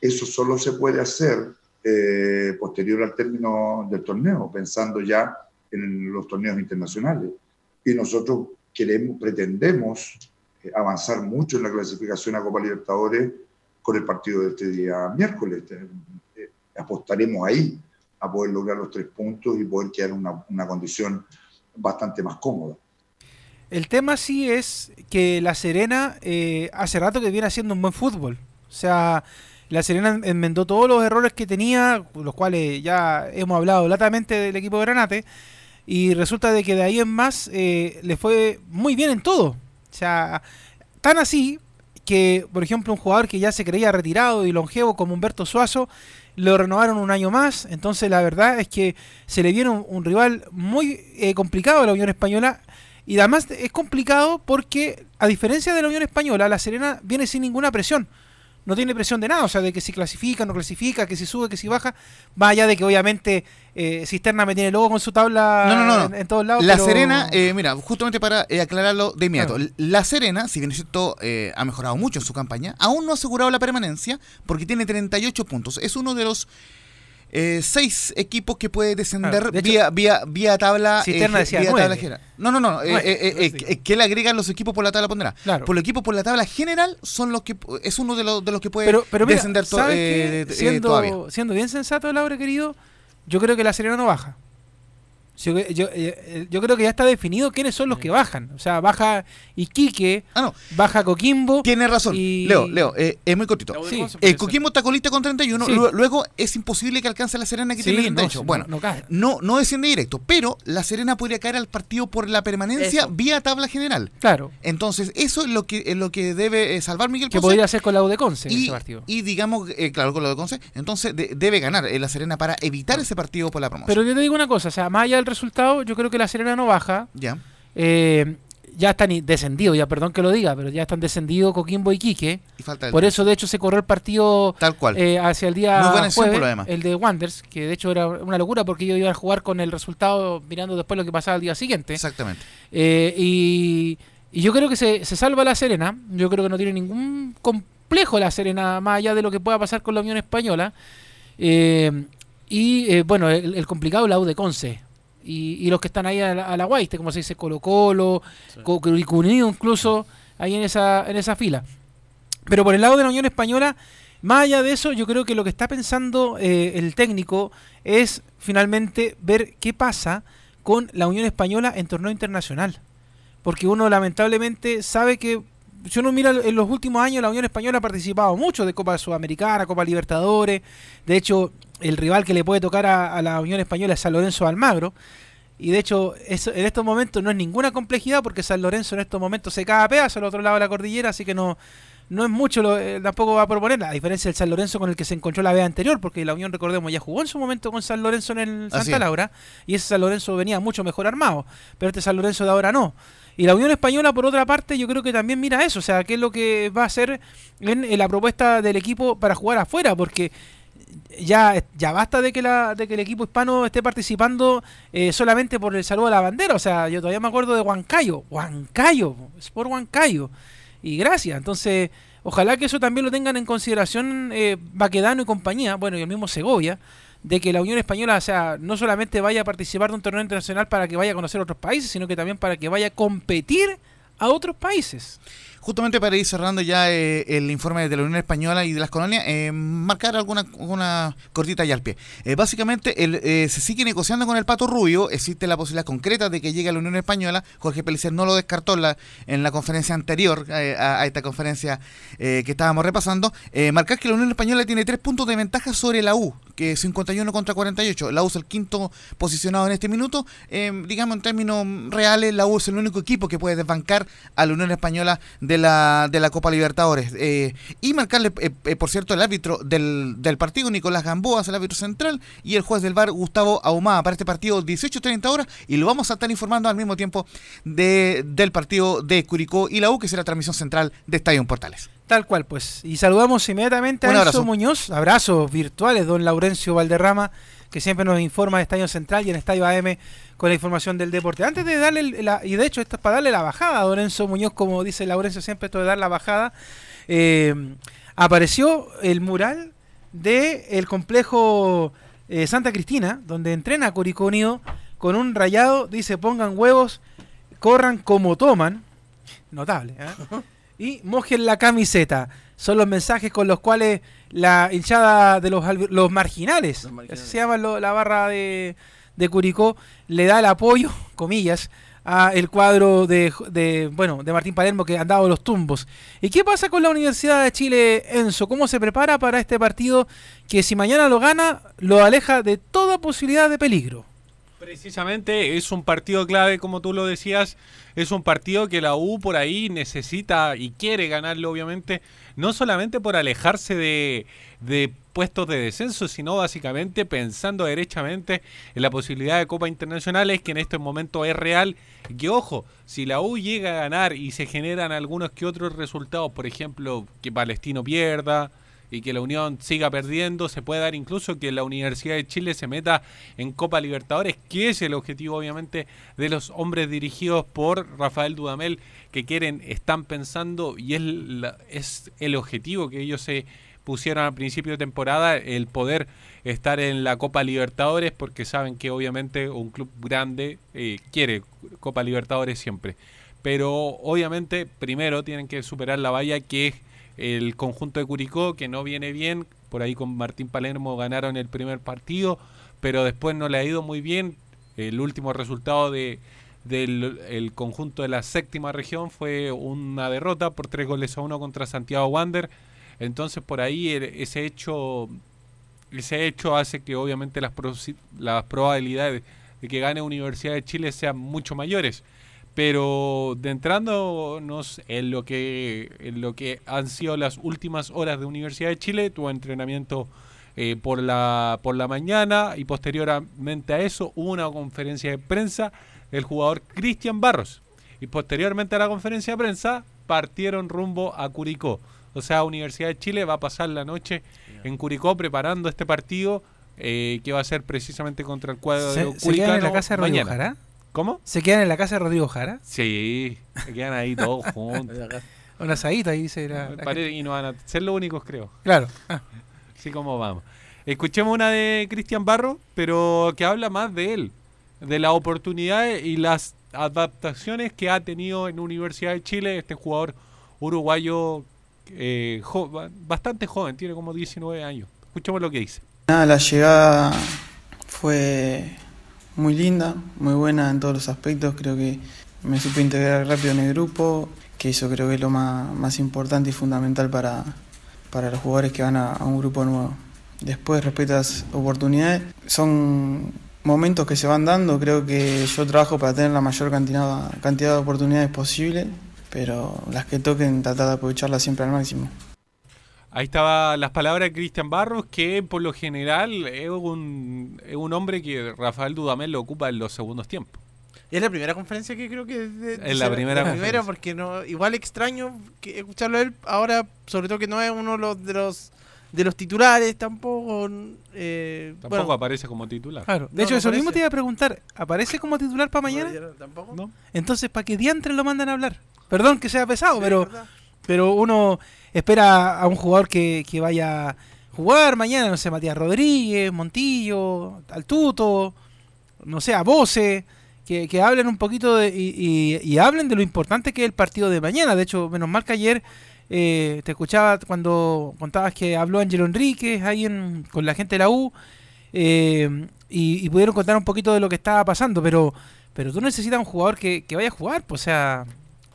Eso solo se puede hacer eh, posterior al término del torneo, pensando ya en los torneos internacionales. Y nosotros queremos, pretendemos eh, avanzar mucho en la clasificación a Copa Libertadores con el partido de este día miércoles. Eh, eh, apostaremos ahí a poder lograr los tres puntos y poder quedar en una, una condición bastante más cómoda. El tema sí es que La Serena eh, hace rato que viene haciendo un buen fútbol. O sea, La Serena enmendó todos los errores que tenía, los cuales ya hemos hablado latamente del equipo de Granate. Y resulta de que de ahí en más eh, le fue muy bien en todo. O sea, tan así que, por ejemplo, un jugador que ya se creía retirado y longevo como Humberto Suazo, lo renovaron un año más. Entonces, la verdad es que se le viene un, rival muy eh, complicado a la Unión Española. Y además es complicado porque, a diferencia de la Unión Española, la Serena viene sin ninguna presión. No tiene presión de nada, o sea, de que si clasifica, no clasifica, que si sube, que si baja. Más allá de que obviamente eh, Cisterna me tiene loco con su tabla No, no, no. En, en todos lados. La pero- Serena, eh, mira, justamente para eh, aclararlo de inmediato, La Serena, si bien es cierto, eh, ha mejorado mucho en su campaña, aún no ha asegurado la permanencia porque tiene 38 puntos. Es uno de los eh, seis equipos que puede descender hecho- vía, vía, vía tabla. Cisterna eh, decía vía nueve. tabla general. No, no, no. eh, Nueve, eh, eh, sí. eh, que le agregan los equipos por la tabla pondera. Claro. Por los equipos por la tabla general son los que es uno de los, de los que puede Pero, pero mira, descender to- ¿sabes eh, eh, siendo, todavía. siendo bien sensato, Laura, querido, yo creo que la Serena no baja. Yo, yo, eh, yo creo que ya está definido quiénes son los que bajan. O sea, baja Iquique, baja Coquimbo. Ah, Tiene razón. y- Leo, Leo, eh, es muy cortito. Sí. El Coquimbo está colista con 31, Sí. lu- luego es imposible que alcance la Serena que Sí, tiene no, 38. no, bueno, no cae. no, no desciende directo, pero la Serena podría caer al partido por la permanencia Eso. vía tabla general. Claro. Entonces, eso es lo que, es lo que debe eh, salvar Miguel Que podría hacer con la U de Conce en y, ese partido. y digamos, eh, claro, con lo de Conce, entonces de- debe ganar eh, la Serena para evitar ese partido por la promoción. Pero yo te digo una cosa, o sea, más allá del resultado, yo creo que la Serena no baja. Ya. Eh, ya están descendidos, ya perdón que lo diga, pero ya están descendidos Coquimbo y Quique. Y falta el Por eso, de hecho, se corrió el partido Tal cual. eh, hacia el día jueves, por el de Wanders, que de hecho era una locura porque ellos iban a jugar con el resultado mirando después lo que pasaba el día siguiente. Exactamente. Eh, y, y yo creo que se, se salva la Serena. Yo creo que no tiene ningún complejo la Serena, más allá de lo que pueda pasar con la Unión Española. Eh, y bueno, el, el complicado es la U de Conce. Y, y los que están ahí a la, a la guaite, como se dice, Colo Colo, Co- Curicunio incluso, ahí en esa, en esa fila. Pero por el lado de la Unión Española, más allá de eso, yo creo que lo que está pensando eh, el técnico es finalmente ver qué pasa con la Unión Española en torneo internacional. Porque uno lamentablemente sabe que, si uno mira en los últimos años, la Unión Española ha participado mucho de Copa Sudamericana, Copa Libertadores. De hecho, el rival que le puede tocar a, a la Unión Española es San Lorenzo de Almagro. Y de hecho, eso, en estos momentos no es ninguna complejidad porque San Lorenzo en estos momentos se cae a pedazos al otro lado de la cordillera, así que no, no es mucho, lo, eh, tampoco va a proponer, a diferencia del San Lorenzo con el que se encontró la vez anterior, porque la Unión, recordemos, ya jugó en su momento con San Lorenzo en el Santa. Laura, y ese San Lorenzo venía mucho mejor armado, pero este San Lorenzo de ahora no. Y la Unión Española, por otra parte, yo creo que también mira eso, o sea, qué es lo que va a hacer en, en la propuesta del equipo para jugar afuera, porque ya, ya basta de que, la, de que el equipo hispano esté participando eh, solamente por el saludo a la bandera. O sea, yo todavía me acuerdo de Huancayo. Huancayo, es por Huancayo. Y gracias. Entonces, ojalá que eso también lo tengan en consideración eh, Baquedano y compañía, bueno, y el mismo Segovia, de que la Unión Española, o sea, no solamente vaya a participar de un torneo internacional para que vaya a conocer otros países, sino que también para que vaya a competir a otros países. Justamente para ir cerrando ya eh, el informe de la Unión Española y de las colonias, eh, marcar alguna, alguna cortita ya al pie. Eh, básicamente, el, eh, se sigue negociando con el Pato Rubio, existe la posibilidad concreta de que llegue a la Unión Española. Jorge Pellicer no lo descartó en la, en la conferencia anterior eh, a, a esta conferencia que estábamos repasando. Marcar que la Unión Española tiene tres puntos de ventaja sobre la U, que es 51 contra 48. La U es el quinto posicionado en este minuto. Eh, digamos, en términos reales, la U es el único equipo que puede desbancar a la Unión Española de la, de la Copa Libertadores. Eh, y marcarle, eh, eh, por cierto, el árbitro del, del partido, Nicolás Gamboa, es el árbitro central, y el juez del bar, Gustavo Ahumada, para este partido 18-30 horas, y lo vamos a estar informando al mismo tiempo de, del partido de Curicó y la U, que será transmisión central de Estadio Portales. Tal cual, pues. Y saludamos inmediatamente Un a Enzo abrazo. Muñoz. Abrazos virtuales, don Laurencio Valderrama, que siempre nos informa de Estadio Central y en Estadio AM con la información del deporte. Antes de darle, la, y de hecho esto es para darle la bajada a don Enzo Muñoz, como dice Laurencio siempre, esto de dar la bajada, eh, apareció el mural de el complejo eh, Santa Cristina, donde entrena Curicó Unido, con un rayado, dice pongan huevos, corran como toman. Notable, ¿eh? *laughs* y mojen la camiseta. Son los mensajes con los cuales la hinchada de los, los marginales, así se llama lo- la barra de, de Curicó, le da el apoyo, *laughs* comillas, a el cuadro de, de, bueno, de Martín Palermo que han dado los tumbos. ¿Y qué pasa con la Universidad de Chile, Enzo? ¿Cómo se prepara para este partido que si mañana lo gana, lo aleja de toda posibilidad de peligro? Precisamente es un partido clave, como tú lo decías, es un partido que la U por ahí necesita y quiere ganarlo, obviamente, no solamente por alejarse de, de puestos de descenso, sino básicamente pensando derechamente en la posibilidad de Copa Internacionales, que en este momento es real. Que ojo, si la U llega a ganar y se generan algunos que otros resultados, por ejemplo, que Palestino pierda, y que la Unión siga perdiendo, se puede dar incluso que la Universidad de Chile se meta en Copa Libertadores, que es el objetivo obviamente de los hombres dirigidos por Rafael Dudamel, que quieren, están pensando y es, es el objetivo que ellos se pusieron al principio de temporada el poder estar en la Copa Libertadores porque saben que obviamente un club grande eh, quiere Copa Libertadores siempre. Pero obviamente primero tienen que superar la valla que es el conjunto de Curicó que no viene bien. Por ahí con Martín Palermo ganaron el primer partido, pero después no le ha ido muy bien. El último resultado de, del el conjunto de la séptima región fue una derrota por tres goles a uno contra Santiago Wander. Entonces por ahí ese hecho ese hecho hace que obviamente las, las probabilidades de que gane Universidad de Chile sean mucho mayores. Pero de entrándonos en lo que en lo que han sido las últimas horas de Universidad de Chile, tuvo entrenamiento eh, por la por la mañana y posteriormente a eso hubo una conferencia de prensa del jugador Cristian Barros. Y posteriormente a la conferencia de prensa partieron rumbo a Curicó. O sea, Universidad de Chile va a pasar la noche en Curicó preparando este partido eh, que va a ser precisamente contra el cuadro ¿Se, de se quedan en la Curicano casa de mañana. ¿Cómo? ¿Se quedan en la casa de Rodrigo Jara? Sí, se quedan ahí todos *laughs* juntos. Un asadito ahí dice la, la Pare- y no van a ser los únicos, creo. Claro. Ah. Así como vamos. Escuchemos una de Cristian Barro, pero que habla más de él, de las oportunidades y las adaptaciones que ha tenido en Universidad de Chile este jugador uruguayo eh, jo- bastante joven, tiene como 19 años. Escuchemos lo que dice. Nada, la llegada fue muy linda, muy buena en todos los aspectos. Creo que me supe integrar rápido en el grupo, que eso creo que es lo más, más importante y fundamental para, para los jugadores que van a, un grupo nuevo. Después, respecto a las oportunidades, son momentos que se van dando. Creo que yo trabajo para tener la mayor cantidad, cantidad de oportunidades posible, pero las que toquen, tratar de aprovecharlas siempre al máximo. Ahí estaban las palabras de Cristian Barros, que por lo general es un, es un hombre que Rafael Dudamel lo ocupa en los segundos tiempos. Es la primera conferencia que creo que... de- de Es la primera la conferencia. porque no igual extraño que escucharlo a él ahora, sobre todo que no es uno de los de los, de los titulares tampoco. eh, Tampoco bueno, aparece como titular. Claro. De No, hecho, no eso mismo parece. te iba a preguntar. ¿Aparece como titular para mañana? ¿Tampoco? No. Entonces, ¿para qué diantres lo mandan a hablar? Perdón que sea pesado, pero, pero uno espera a un jugador que, que vaya a jugar mañana, no sé, Matías Rodríguez, Montillo, Altuto, no sé, a Voce, que, que hablen un poquito de, y, y- y hablen de lo importante que es el partido de mañana. De hecho, menos mal que ayer eh, te escuchaba cuando contabas que habló Ángelo Enríquez ahí en- con la gente de la U eh, y, y pudieron contar un poquito de lo que estaba pasando, pero pero tú necesitas un jugador que, que vaya a jugar, pues, o sea,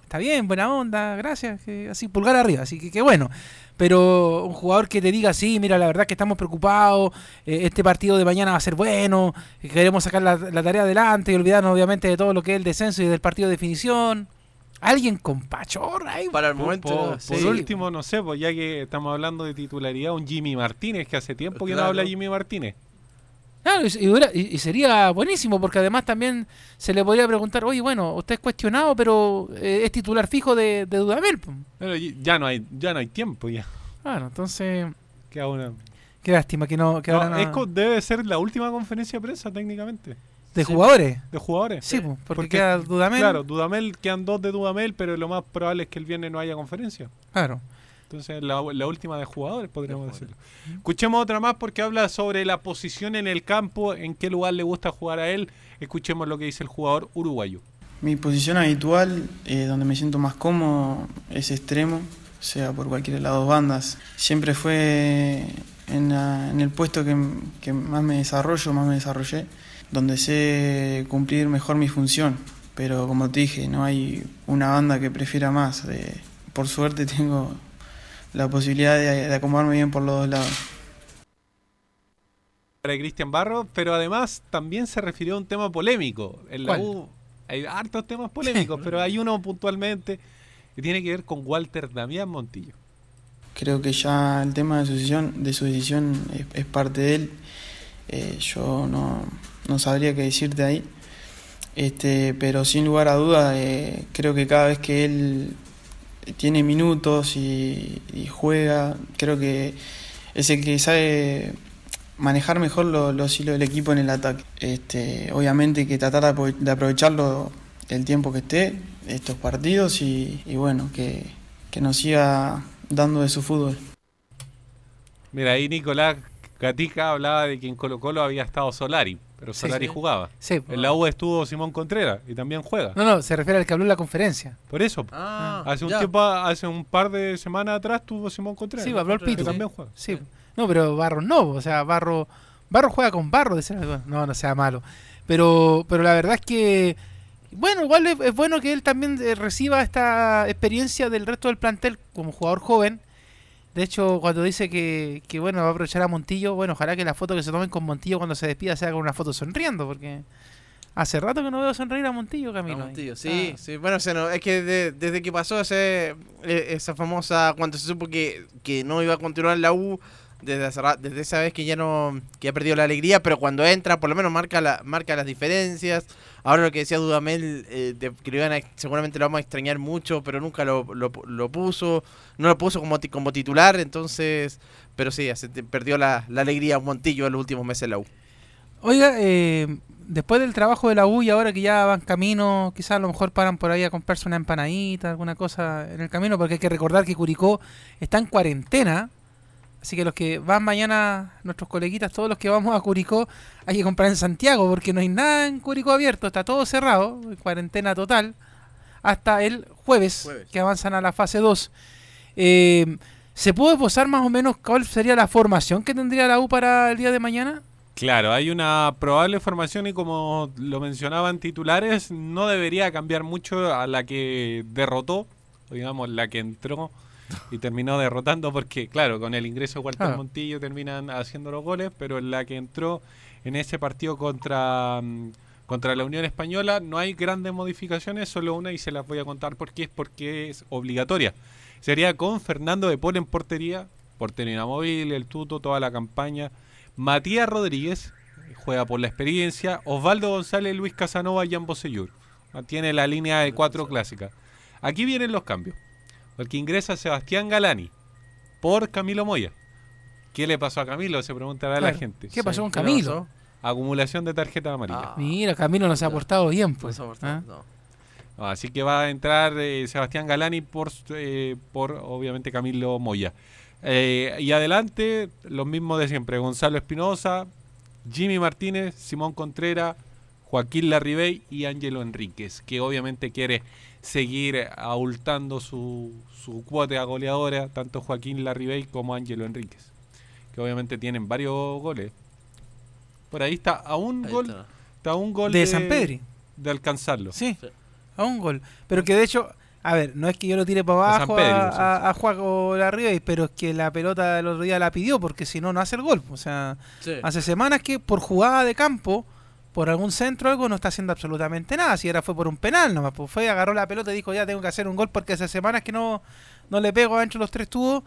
está bien, buena onda, gracias, que así pulgar arriba, así que qué bueno. Pero un jugador que te diga, sí, mira, la verdad que estamos preocupados, eh, este partido de mañana va a ser bueno, que queremos sacar la, la tarea adelante y olvidarnos obviamente de todo lo que es el descenso y del partido de definición. Alguien con pachorra ahí. Para el Por- momento, por, sí. por último, no sé, pues ya que estamos hablando de titularidad, un Jimmy Martínez, que hace tiempo que no habla Jimmy Martínez. Claro, y, sería buenísimo, porque además también se le podría preguntar, oye, bueno, usted es cuestionado, pero eh, es titular fijo de, de Dudamel. pues". Pero ya no hay, ya no hay tiempo ya. Claro, entonces, Queda una- qué lástima que no... Que No, ahora no- es co- debe ser la última conferencia de prensa técnicamente. ¿De jugadores? De jugadores. Sí, pues, porque queda Dudamel. Claro, Dudamel, quedan dos de Dudamel, pero lo más probable es que el viernes no haya conferencia. Claro. Entonces, la, la última de jugadores, podríamos decirlo. Escuchemos otra más porque habla sobre la posición en el campo, en qué lugar le gusta jugar a él. Escuchemos lo que dice el jugador uruguayo. Mi posición habitual, eh, donde me siento más cómodo, es extremo, sea por cualquiera de las dos bandas. Siempre fue en, la- en el puesto que, que más me desarrollo, más me desarrollé, donde sé cumplir mejor mi función. Pero como te dije, no hay una banda que prefiera más. eh, por suerte tengo la posibilidad de, de acomodarme bien por los dos lados. Para Cristian Barro, pero además también se refirió a un tema polémico. En la ¿Cuál? U hay hartos temas polémicos, *laughs* pero hay uno puntualmente que tiene que ver con Walter Damián Montillo. Creo que ya el tema de su decisión, de su decisión es, es parte de él. Eh, yo no, no sabría qué decirte ahí. Este, pero sin lugar a duda, eh, creo que cada vez que él tiene minutos y, juega, creo que es el que sabe manejar mejor lo- los hilos del equipo en el ataque. Este, obviamente que tratar de apro- de aprovecharlo el tiempo que esté, estos partidos, y, bueno, que, que nos siga dando de su fútbol. Mira, ahí Nicolás Gatica hablaba de que en Colo Colo había estado Solari, pero Solari sí. jugaba. Sí. En la U estuvo Simón Contreras y también juega. No, no, se refiere al que habló en la conferencia. Por eso. Ah, hace un ya. tiempo, hace un par de semanas atrás tuvo Simón Contreras. Sí, habló el Que Pito. también juega. Sí. No, pero Barro no, o sea, Barro Barro juega con Barro, dice algo. No, no sea malo. Pero pero la verdad es que bueno, igual es, es bueno que él también eh, reciba esta experiencia del resto del plantel como jugador joven. De hecho, cuando dice que, que bueno, va a aprovechar a Montillo, bueno, ojalá que la foto que se tomen con Montillo cuando se despida sea con una foto sonriendo, porque hace rato que no veo sonreír a Montillo, Camilo. A Montillo, sí, sí. Bueno, se nos- es que de- desde que pasó ese, eh, esa famosa, cuando se supo que, que no iba a continuar la U, desde, hace desde esa vez que ya no que ha perdido la alegría, pero cuando entra por lo menos marca la, marca las diferencias. Ahora lo que decía Dudamel, eh, que lo iban a- seguramente lo vamos a extrañar mucho, pero nunca lo, lo, puso, no lo puso como, como titular, entonces, pero sí, se perdió la, la alegría Montillo en los últimos meses en la U. Oiga, eh, después del trabajo de la U y ahora que ya van camino, quizás a lo mejor paran por ahí a comprarse una empanadita, alguna cosa en el camino, porque hay que recordar que Curicó está en cuarentena. Así que los que van mañana, nuestros coleguitas, todos los que vamos a Curicó, hay que comprar en Santiago, porque no hay nada en Curicó abierto, está todo cerrado, en cuarentena total, hasta el jueves, que avanzan a la fase 2. Eh, ¿Se puede esbozar más o menos cuál sería la formación que tendría la U para el día de mañana? Claro, hay una probable formación y como lo mencionaban titulares, no debería cambiar mucho a la que derrotó, digamos, la que entró y terminó derrotando, porque claro, con el ingreso de Walter Ah. Montillo terminan haciendo los goles, pero en la que entró en ese partido contra, mm, contra la Unión Española no hay grandes modificaciones, solo una y se las voy a contar porque es porque es obligatoria. Sería con Fernando de Paul en portería, portero inamovible, el tuto, toda la campaña. Matías Rodríguez, juega por la experiencia. Osvaldo González, Luis Casanova y ambos Seyur. Mantiene la línea de cuatro clásica. Aquí vienen los cambios. Porque ingresa Sebastián Galani por Camilo Moya. ¿Qué le pasó a Camilo? Se preguntará la Claro. gente. ¿Qué pasó con ¿Qué le Camilo? Acumulación de tarjeta amarilla. Mira, Camilo no se ha portado bien, pues. ¿ah? No, Así que va a entrar eh, Sebastián Galani por, eh, por obviamente Camilo Moya. Eh, y adelante, los mismos de siempre: Gonzalo Espinosa, Jimmy Martínez, Simón Contreras, Joaquín Larribey y Ángelo Enríquez, que obviamente quiere seguir abultando su, su cuota goleadora, tanto Joaquín Larribey como Ángelo Enríquez, que obviamente tienen varios goles. Por ahí está a un Ahí gol, está. está a un gol De San Pedri. de alcanzarlo. Sí, a un gol. Pero que de hecho, a ver, no es que yo lo tire para abajo Pedro, a, sí, a, a Juaco Larribey, pero es que la pelota del otro día la pidió, porque si no, no hace el gol. O sea, Sí. hace semanas que por jugada de campo, por algún centro algo, no está haciendo absolutamente nada. Si ahora fue por un penal nomás, pues fue, agarró la pelota y dijo, ya tengo que hacer un gol porque hace semanas que no, no le pego adentro de los tres tubos.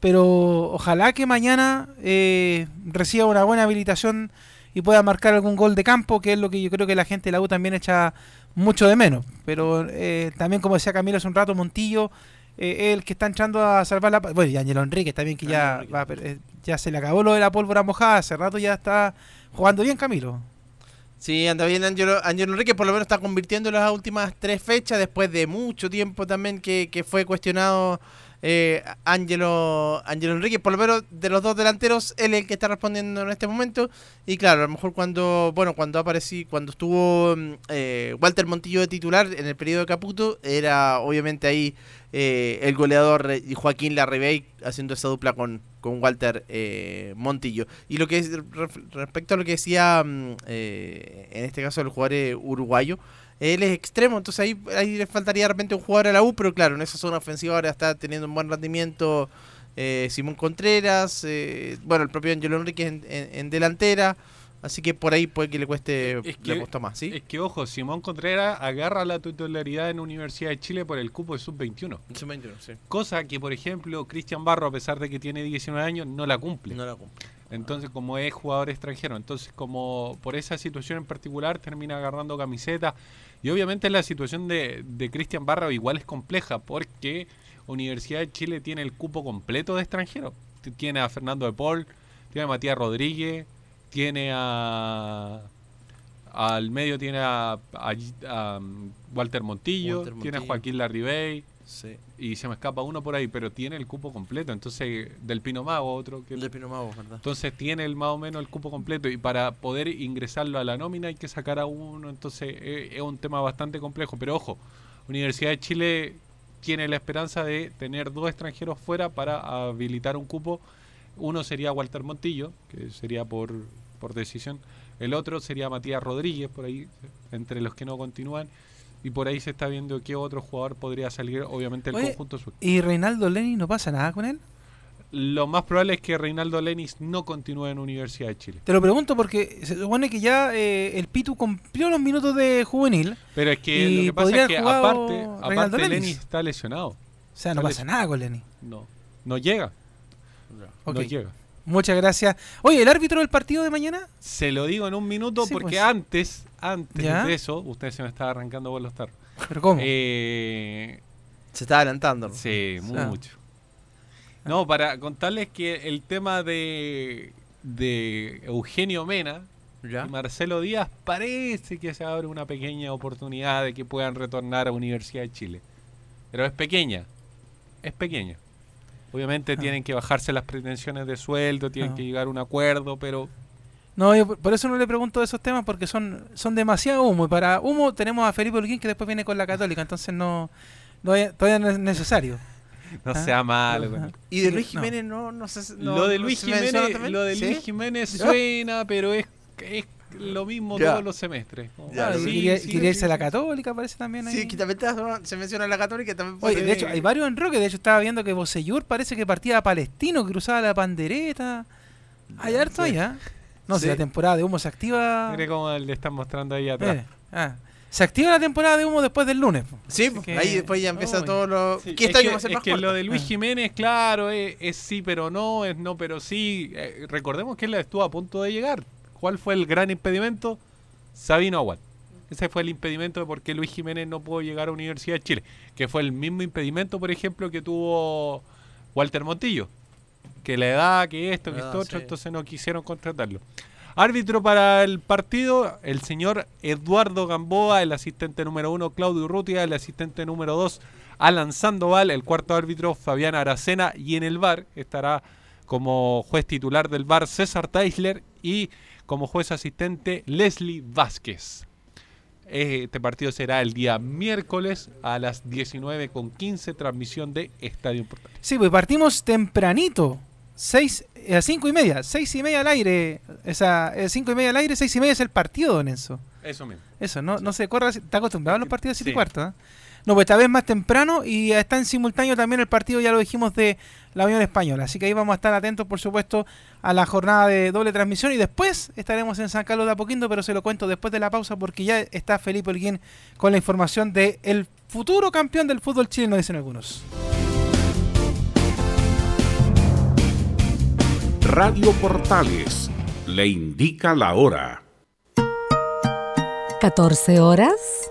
Pero ojalá que mañana eh, reciba una buena habilitación y pueda marcar algún gol de campo, que es lo que yo creo que la gente de la U también echa mucho de menos. Pero eh, también, como decía Camilo hace un rato, Montillo, eh, el que está entrando a salvar la... Bueno, y Ángelo Enriquez también, que ya, va eh, ya se le acabó lo de la pólvora mojada, hace rato ya está jugando bien Camilo. Sí, anda bien Angelo, Angelo Enrique, por lo menos está convirtiendo en las últimas tres fechas, después de mucho tiempo también que, que fue cuestionado eh, Angelo, Angelo Enrique, por lo menos de los dos delanteros, él es el que está respondiendo en este momento. Y claro, a lo mejor cuando, bueno, cuando aparecí, cuando estuvo mm, eh, Walter Montillo de titular en el periodo de Caputo, era obviamente ahí eh, el goleador eh, Joaquín Larribey haciendo esa dupla con, con Walter eh, Montillo. Y lo que es respecto a lo que decía mm, eh, en este caso el jugador eh, uruguayo, él es extremo, entonces ahí, ahí le faltaría de repente un jugador a la U, pero claro, en esa zona ofensiva ahora está teniendo un buen rendimiento Simón Contreras, bueno, el propio Angelo Enrique en, en- en delantera, así que por ahí puede que le cueste, Es le que, costó más, ¿sí? es que, ojo, Simón Contreras agarra la titularidad en Universidad de Chile por el cupo de sub-21. Sub-21, sí. Cosa que, por ejemplo, Cristian Barro, a pesar de que tiene 19 años, no la cumple. No la cumple. Entonces, como es jugador extranjero, entonces como por esa situación en particular termina agarrando camiseta. Y obviamente la situación de, de Cristian Barro igual es compleja porque Universidad de Chile tiene el cupo completo de extranjeros. Tiene a Fernando de Paul, tiene a Matías Rodríguez, tiene a... Al medio tiene a, a- a, um, Walter, Montillo, Walter tiene a. Joaquín Larribey, Sí. Y se me escapa uno por ahí, pero tiene el cupo completo. Entonces, del Pino Mago, otro que. Del Pino Mago, ¿verdad? Entonces tiene el más o menos el cupo completo. Y para poder ingresarlo a la nómina hay que sacar a uno. Entonces eh, es un tema bastante complejo. Pero ojo, Universidad de Chile tiene la esperanza de tener dos extranjeros fuera para habilitar un cupo. Uno sería Walter Montillo, que sería por, por decisión. El otro sería Matías Rodríguez, por ahí, entre los que no continúan. Y por ahí se está viendo qué otro jugador podría salir, obviamente, el Oye, conjunto sur. ¿Y Reinaldo Lenin no pasa nada con él? Lo más probable es que Reinaldo Lenis no continúe en Universidad de Chile. Te lo pregunto porque se supone que ya eh, el Pitu cumplió los minutos de juvenil. Pero es que lo que pasa es que aparte, aparte Lenis. Lenis está lesionado. O sea, no pasa nada con Lenin. No, no llega. No llega. Muchas gracias. Oye, ¿el árbitro del partido de mañana? Se lo digo en un minuto Sí, porque pues. antes, antes ¿Ya? de eso, usted se me estaba arrancando por los tarros. ¿Pero cómo? Eh, Se está adelantando. Sí, Ah. mucho. No, para contarles que el tema de, de Eugenio Mena y Marcelo Díaz parece que se abre una pequeña oportunidad de que puedan retornar a Universidad de Chile. Pero es pequeña, es pequeña. Obviamente tienen que bajarse las pretensiones de sueldo, tienen que llegar a un acuerdo, pero No, yo por- eso no le pregunto de esos temas porque son, son demasiado humo. Y para humo tenemos a Felipe Holguín que después viene con la Católica, entonces no, no es- todavía no es necesario. *laughs* no Ah. sea malo. Y de Luis. Jiménez no, no sé. no- lo de Luis Jiménez, lo de ¿Sí? Luis Jiménez suena, pero es, es lo mismo Ya. todos los semestres. Claro, ah, y sí, quería, sí, quería sí, irse a la. Católica, parece también ahí. Sí, que también te- se menciona la Católica también Oye, puede- de hecho, hay varios enroques. De hecho, estaba viendo que Bosellur parece que partía a Palestino, que cruzaba la pandereta. Hay harto allá. No sé, Sí. la temporada de humo se activa. Mire cómo le están mostrando ahí atrás. Eh, ah. Se activa la temporada de humo después del lunes. po. Sí, que- ahí después ya empieza todo lo. Sí, que es este año que, es que lo de Luis Ah. Jiménez, claro, es, es sí pero no, es no pero sí. Eh, recordemos que él estuvo a punto de llegar. ¿Cuál fue el gran impedimento? Sabino Aguad. Ese fue el impedimento de por qué Luis Jiménez no pudo llegar a Universidad de Chile. Que fue el mismo impedimento, por ejemplo, que tuvo Walter Montillo. Que la edad, que esto, que Ah, esto otro, sí. entonces no quisieron contratarlo. Árbitro para el partido, el señor Eduardo Gamboa, el asistente número uno, Claudio Urrutia, el asistente número dos, Alan Sandoval, el cuarto árbitro, Fabián Aracena, y en el VAR estará como juez titular del VAR César Teisler y como juez asistente Leslie Vázquez. Este partido será el día miércoles a las 19.15, transmisión de Estadio Portales. Sí, pues partimos tempranito. Seis, a cinco y media. Seis y media al aire. Esa, eh, cinco y media al aire, seis y media es el partido, don Enzo. Eso mismo. Eso, no, no se corra. ¿Está acostumbrado a los partidos de 7 y Sí. cuarto? ah? No, pues esta vez más temprano y está en simultáneo también el partido, ya lo dijimos, de la Unión Española. Así que ahí vamos a estar atentos, por supuesto, a la jornada de doble transmisión y después estaremos en San Carlos de Apoquindo, pero se lo cuento después de la pausa porque ya está Felipe Holguín con la información de el futuro campeón del fútbol chileno, dicen algunos. Radio Portales le indica la hora. 14 horas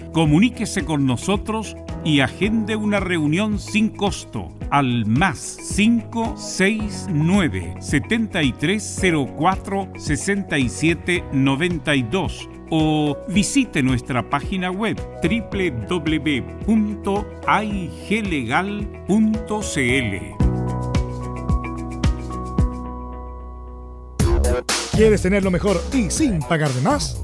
Comuníquese con nosotros y agende una reunión sin costo al más 569 7304 6792 o visite nuestra página web www.aiglegal.cl. ¿Quieres tener lo mejor y sin pagar de más?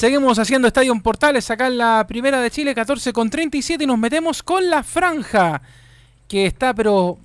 Seguimos haciendo Estadio Portales acá en la primera de Chile, 14 con 37 y nos metemos con la franja que está pero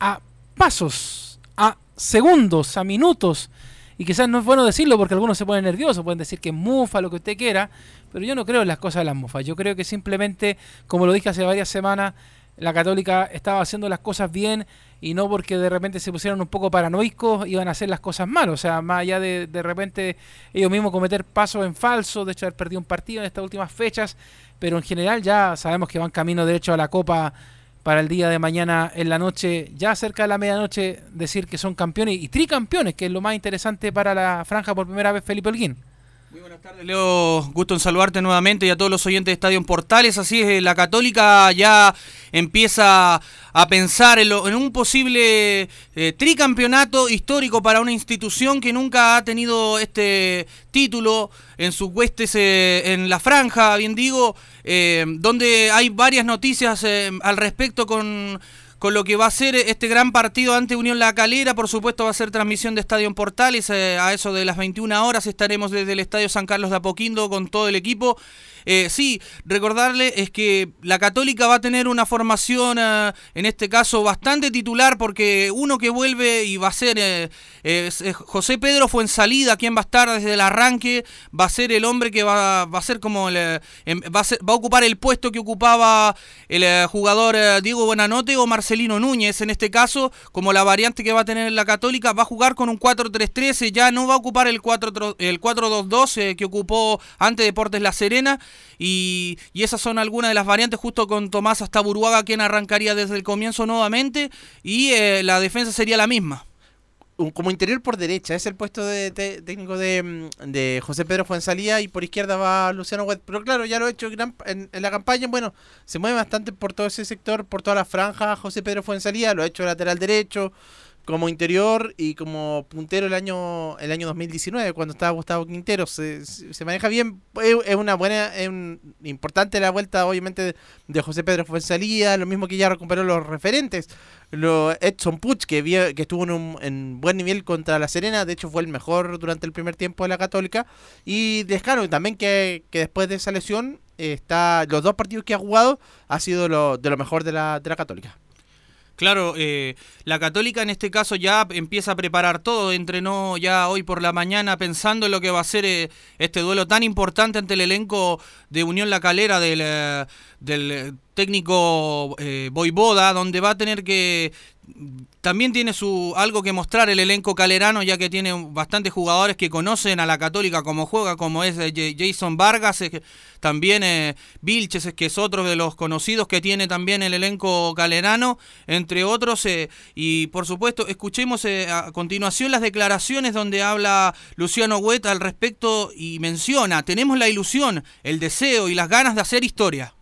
a pasos, a segundos, a minutos. Y quizás no es bueno decirlo porque algunos se ponen nerviosos, pueden decir que es mufa, lo que usted quiera, pero yo no creo en las cosas de las mufas. Yo creo que simplemente, como lo dije hace varias semanas, la católica estaba haciendo las cosas bien y no porque de repente se pusieron un poco paranoicos iban a hacer las cosas mal. O sea, más allá de de repente ellos mismos cometer pasos en falso, de hecho haber perdido un partido en estas últimas fechas, pero en general ya sabemos que van camino derecho a la Copa para el día de mañana en la noche, ya cerca de la medianoche, decir que son campeones y tricampeones, que es lo más interesante para la franja por primera vez Felipe Holguín. Leo, gusto en saludarte nuevamente y a todos los oyentes de Estadio Portales. Así es, la Católica ya empieza a pensar en, lo- en un posible eh, tricampeonato histórico para una institución que nunca ha tenido este título en sus huestes eh, en la franja, bien digo, eh, donde hay varias noticias eh, al respecto con con lo que va a ser este gran partido ante Unión La Calera. Por supuesto, va a ser transmisión de Estadio en Portales. eh, a eso de las 21 horas estaremos desde el Estadio San Carlos de Apoquindo con todo el equipo. Eh, sí, recordarle es que la Católica va a tener una formación, eh, en este caso, bastante titular, porque uno que vuelve y va a ser eh, José Pedro fue en salida, quien va a estar desde el arranque, va a ser el hombre que va, va a ser como el, em- va, a va a ocupar el puesto que ocupaba el jugador Diego Buenanote o Marcelino Núñez, en este caso, como la variante que va a tener la Católica, va a jugar con un 4-3-3, eh, ya no va a ocupar el 4 el 4-2-2 eh, que ocupó ante Deportes La Serena, y, y esas son algunas de las variantes, justo con Tomás hasta Buruaga, quien arrancaría desde el comienzo nuevamente, y eh, la defensa sería la misma. Como interior por derecha, es el puesto de, te- técnico de, mm, de José Pedro Fuensalía y por izquierda va Luciano Huet. Pero claro, ya lo he hecho gran- en, en la campaña, bueno, se mueve bastante por todo ese sector, por toda la franja José Pedro Fuensalía, lo ha hecho lateral derecho, como interior y como puntero el año el año 2019 cuando estaba Gustavo Quintero. Se, se- maneja bien es, una buena es un- importante la vuelta obviamente de, José Pedro Fuensalía lo mismo que ya recuperó los referentes lo Edson Puch que vio- que estuvo en un en buen nivel contra la Serena de hecho fue el mejor durante el primer tiempo de la Católica. Y Descano también que, que después de esa lesión eh, está los dos partidos que ha jugado ha sido lo, de lo mejor de la, de la Católica Claro, eh, la Católica en este caso ya empieza a preparar todo, entrenó ya hoy por la mañana pensando en lo que va a ser eh, este duelo tan importante ante el elenco de Unión La Calera del, eh, eh, técnico eh, donde va a tener que también tiene su algo que mostrar el elenco calerano, ya que tiene bastantes jugadores que conocen a la Católica como juega, como es eh, Jason Vargas, también eh, Vilches, que es otro de los conocidos que tiene también el elenco calerano, entre otros. eh, y por supuesto, escuchemos eh, a continuación las declaraciones donde habla Luciano Hueta al respecto y menciona, tenemos la ilusión, el deseo y las ganas de hacer historia.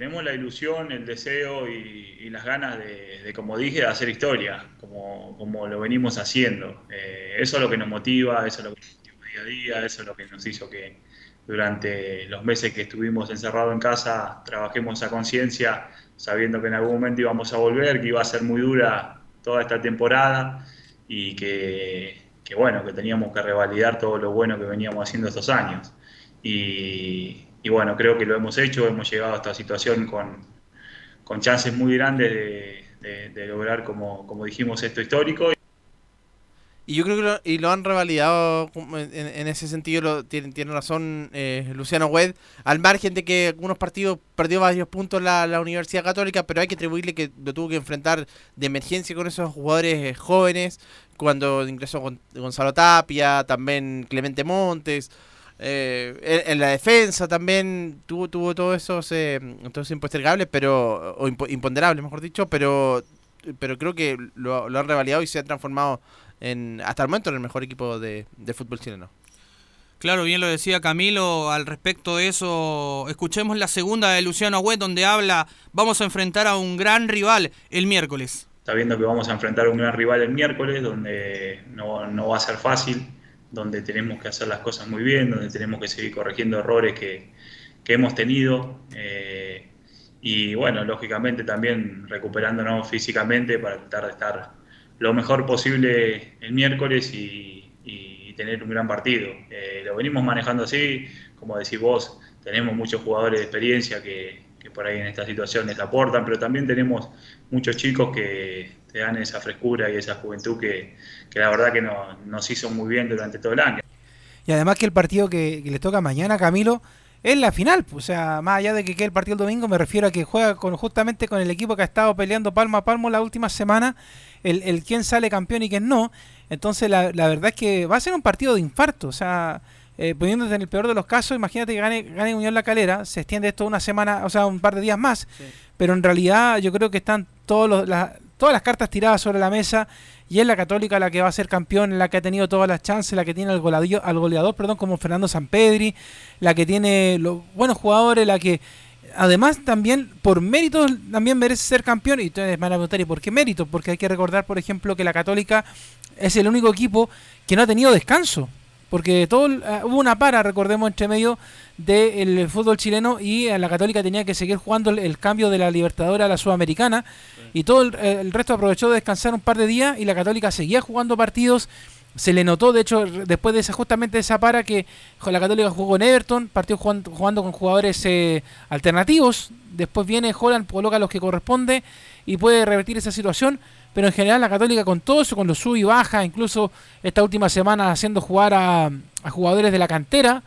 Tenemos la ilusión, el deseo y, y las ganas de, de, como dije, de hacer historia, como, como lo venimos haciendo. Eh, eso es lo que nos motiva, eso es lo que nos motiva día a día, eso es lo que nos hizo que durante los meses que estuvimos encerrados en casa, trabajemos a conciencia, sabiendo que en algún momento íbamos a volver, que iba a ser muy dura toda esta temporada y que, que bueno, que teníamos que revalidar todo lo bueno que veníamos haciendo estos años. Y, y bueno, creo que lo hemos hecho, hemos llegado a esta situación con, con chances muy grandes de, lograr, como, como dijimos, esto histórico. Y yo creo que lo, y lo han revalidado en, ese sentido, lo, tiene, tiene razón eh, Luciano Wed, al margen de que algunos partidos perdió varios puntos la, la Universidad Católica, pero hay que atribuirle que lo tuvo que enfrentar de emergencia con esos jugadores eh, jóvenes, cuando ingresó Gon- Gonzalo Tapia, también Clemente Montes, eh, en, en la defensa también tuvo, tuvo todos esos, eh, todos impostergables, pero, o impo- imponderables, mejor dicho, pero, pero creo que lo, lo han revalidado y se ha transformado en, hasta el momento en el mejor equipo de, de fútbol chileno. Claro, bien lo decía Camilo al respecto de eso. Escuchemos la segunda de Luciano Agüet donde habla, vamos a enfrentar a un gran rival el miércoles. sabiendo que vamos a enfrentar a un gran rival el miércoles, donde no, no va a ser fácil, donde tenemos que hacer las cosas muy bien, donde tenemos que seguir corrigiendo errores que, que hemos tenido. eh, y bueno, lógicamente también recuperándonos físicamente para tratar de estar lo mejor posible el miércoles y, y tener un gran partido. Eh, lo venimos manejando así, como decís vos, tenemos muchos jugadores de experiencia que, que por ahí en estas situaciones aportan, pero también tenemos muchos chicos que te dan esa frescura y esa juventud que, que la verdad que no- nos hizo muy bien durante todo el año. Y además que el partido que, que le toca mañana a Camilo es la final. pues, O sea, más allá de que quede el partido el domingo, me refiero a que juega con, justamente con el equipo que ha estado peleando palmo a palmo la última semana, el, el quién sale campeón y quién no. Entonces, la, la verdad es que va a ser un partido de infarto. O sea, eh, poniéndote en el peor de los casos, imagínate que gane, gane Unión La Calera, se extiende esto una semana, o sea, un par de días más. Pero en realidad yo creo que están todos los, la- todas las cartas tiradas sobre la mesa y es la Católica la que va a ser campeón, la que ha tenido todas las chances, la que tiene al goleador, al goleador perdón, como Fernando Sampedri, la que tiene los buenos jugadores, la que además también por méritos también merece ser campeón y ustedes van a preguntar ¿y por qué méritos? Porque hay que recordar, por ejemplo, que la Católica es el único equipo que no ha tenido descanso. Porque todo ah, hubo una para, recordemos, entre medio del fútbol chileno y eh, la Católica tenía que seguir jugando el, el cambio de la Libertadora a la Sudamericana y todo el, eh, el resto aprovechó de descansar un par de días y la Católica seguía jugando partidos. Se le notó, de hecho, después de esa justamente de esa para que la Católica jugó en Everton, partió jugando, jugando con jugadores eh, alternativos. Después viene Holland, coloca los que corresponde y puede revertir esa situación. Pero en general la Católica con todo eso, con los sub y baja, incluso esta última semana haciendo jugar a, a jugadores de la cantera,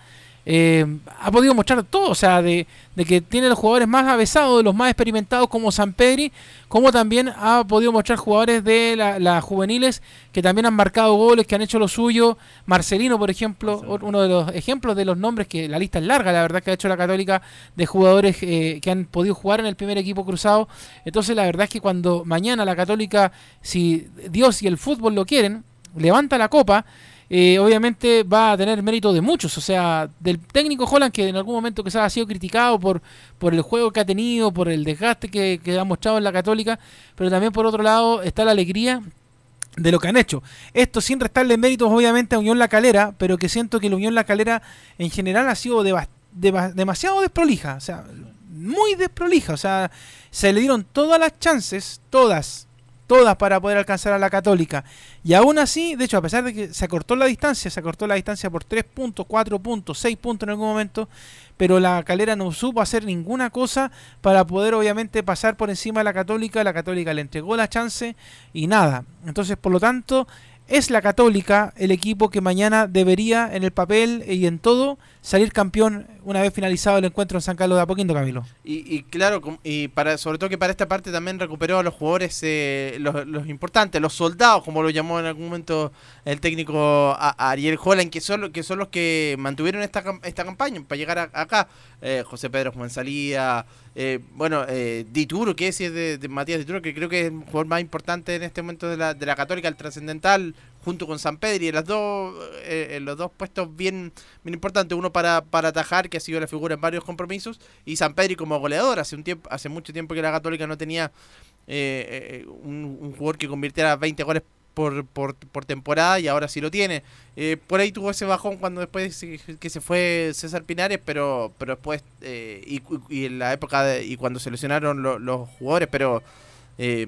eh, ha podido mostrar todo, o sea, de, de que tiene los jugadores más avesados, de los más experimentados como San Pedri, como también ha podido mostrar jugadores de la- las juveniles que también han marcado goles, que han hecho lo suyo. Marcelino, por ejemplo, uno de los ejemplos de los nombres que la lista es larga, la verdad que ha hecho la Católica de jugadores eh, que han podido jugar en el primer equipo cruzado. Entonces, la verdad es que cuando mañana la Católica, si Dios y el fútbol lo quieren, levanta la copa, eh, obviamente va a tener mérito de muchos, o sea, del técnico Holland que en algún momento quizás ha sido criticado por, por el juego que ha tenido, por el desgaste que, ha mostrado en la Católica, pero también por otro lado está la alegría de lo que han hecho. Esto sin restarle méritos obviamente a Unión La Calera, pero que siento que la Unión La Calera en general ha sido demasiado desprolija, o sea, muy desprolija, o sea, se le dieron todas las chances, todas, todas para poder alcanzar a la Católica. Y aún así, de hecho, a pesar de que se acortó la distancia, se acortó la distancia por 3 puntos, 4 puntos, 6 puntos en algún momento, pero la Calera no supo hacer ninguna cosa para poder obviamente pasar por encima de la Católica. La Católica le entregó la chance y nada. Entonces, por lo tanto, es la Católica el equipo que mañana debería en el papel y en todo salir campeón una vez finalizado el encuentro en San Carlos de Apoquindo, Camilo. Y, y claro, y para sobre todo que para esta parte también recuperó a los jugadores, eh, los, los importantes, los soldados, como lo llamó en algún momento el técnico Ariel Holland, que son, que son los que mantuvieron esta, esta campaña para llegar a- acá. Eh, José Pedro Juansalía, eh, bueno, eh, Dituro, que es de, de Matías Dituro, que creo que es el jugador más importante en este momento de la, de la Católica, el trascendental, junto con San Pedro, y en las dos, eh, los dos puestos bien, bien importantes, uno para, para atajar, que ha sido la figura en varios compromisos, y San Pedro como goleador, hace un tiempo, hace mucho tiempo que la Católica no tenía eh, eh, un, jugador que convirtiera 20 goles por, por, por temporada y ahora sí lo tiene. Eh, por ahí tuvo ese bajón cuando después que se fue César Pinares, pero pero después eh, y, y en la época de, y cuando se lesionaron lo- los jugadores, pero eh,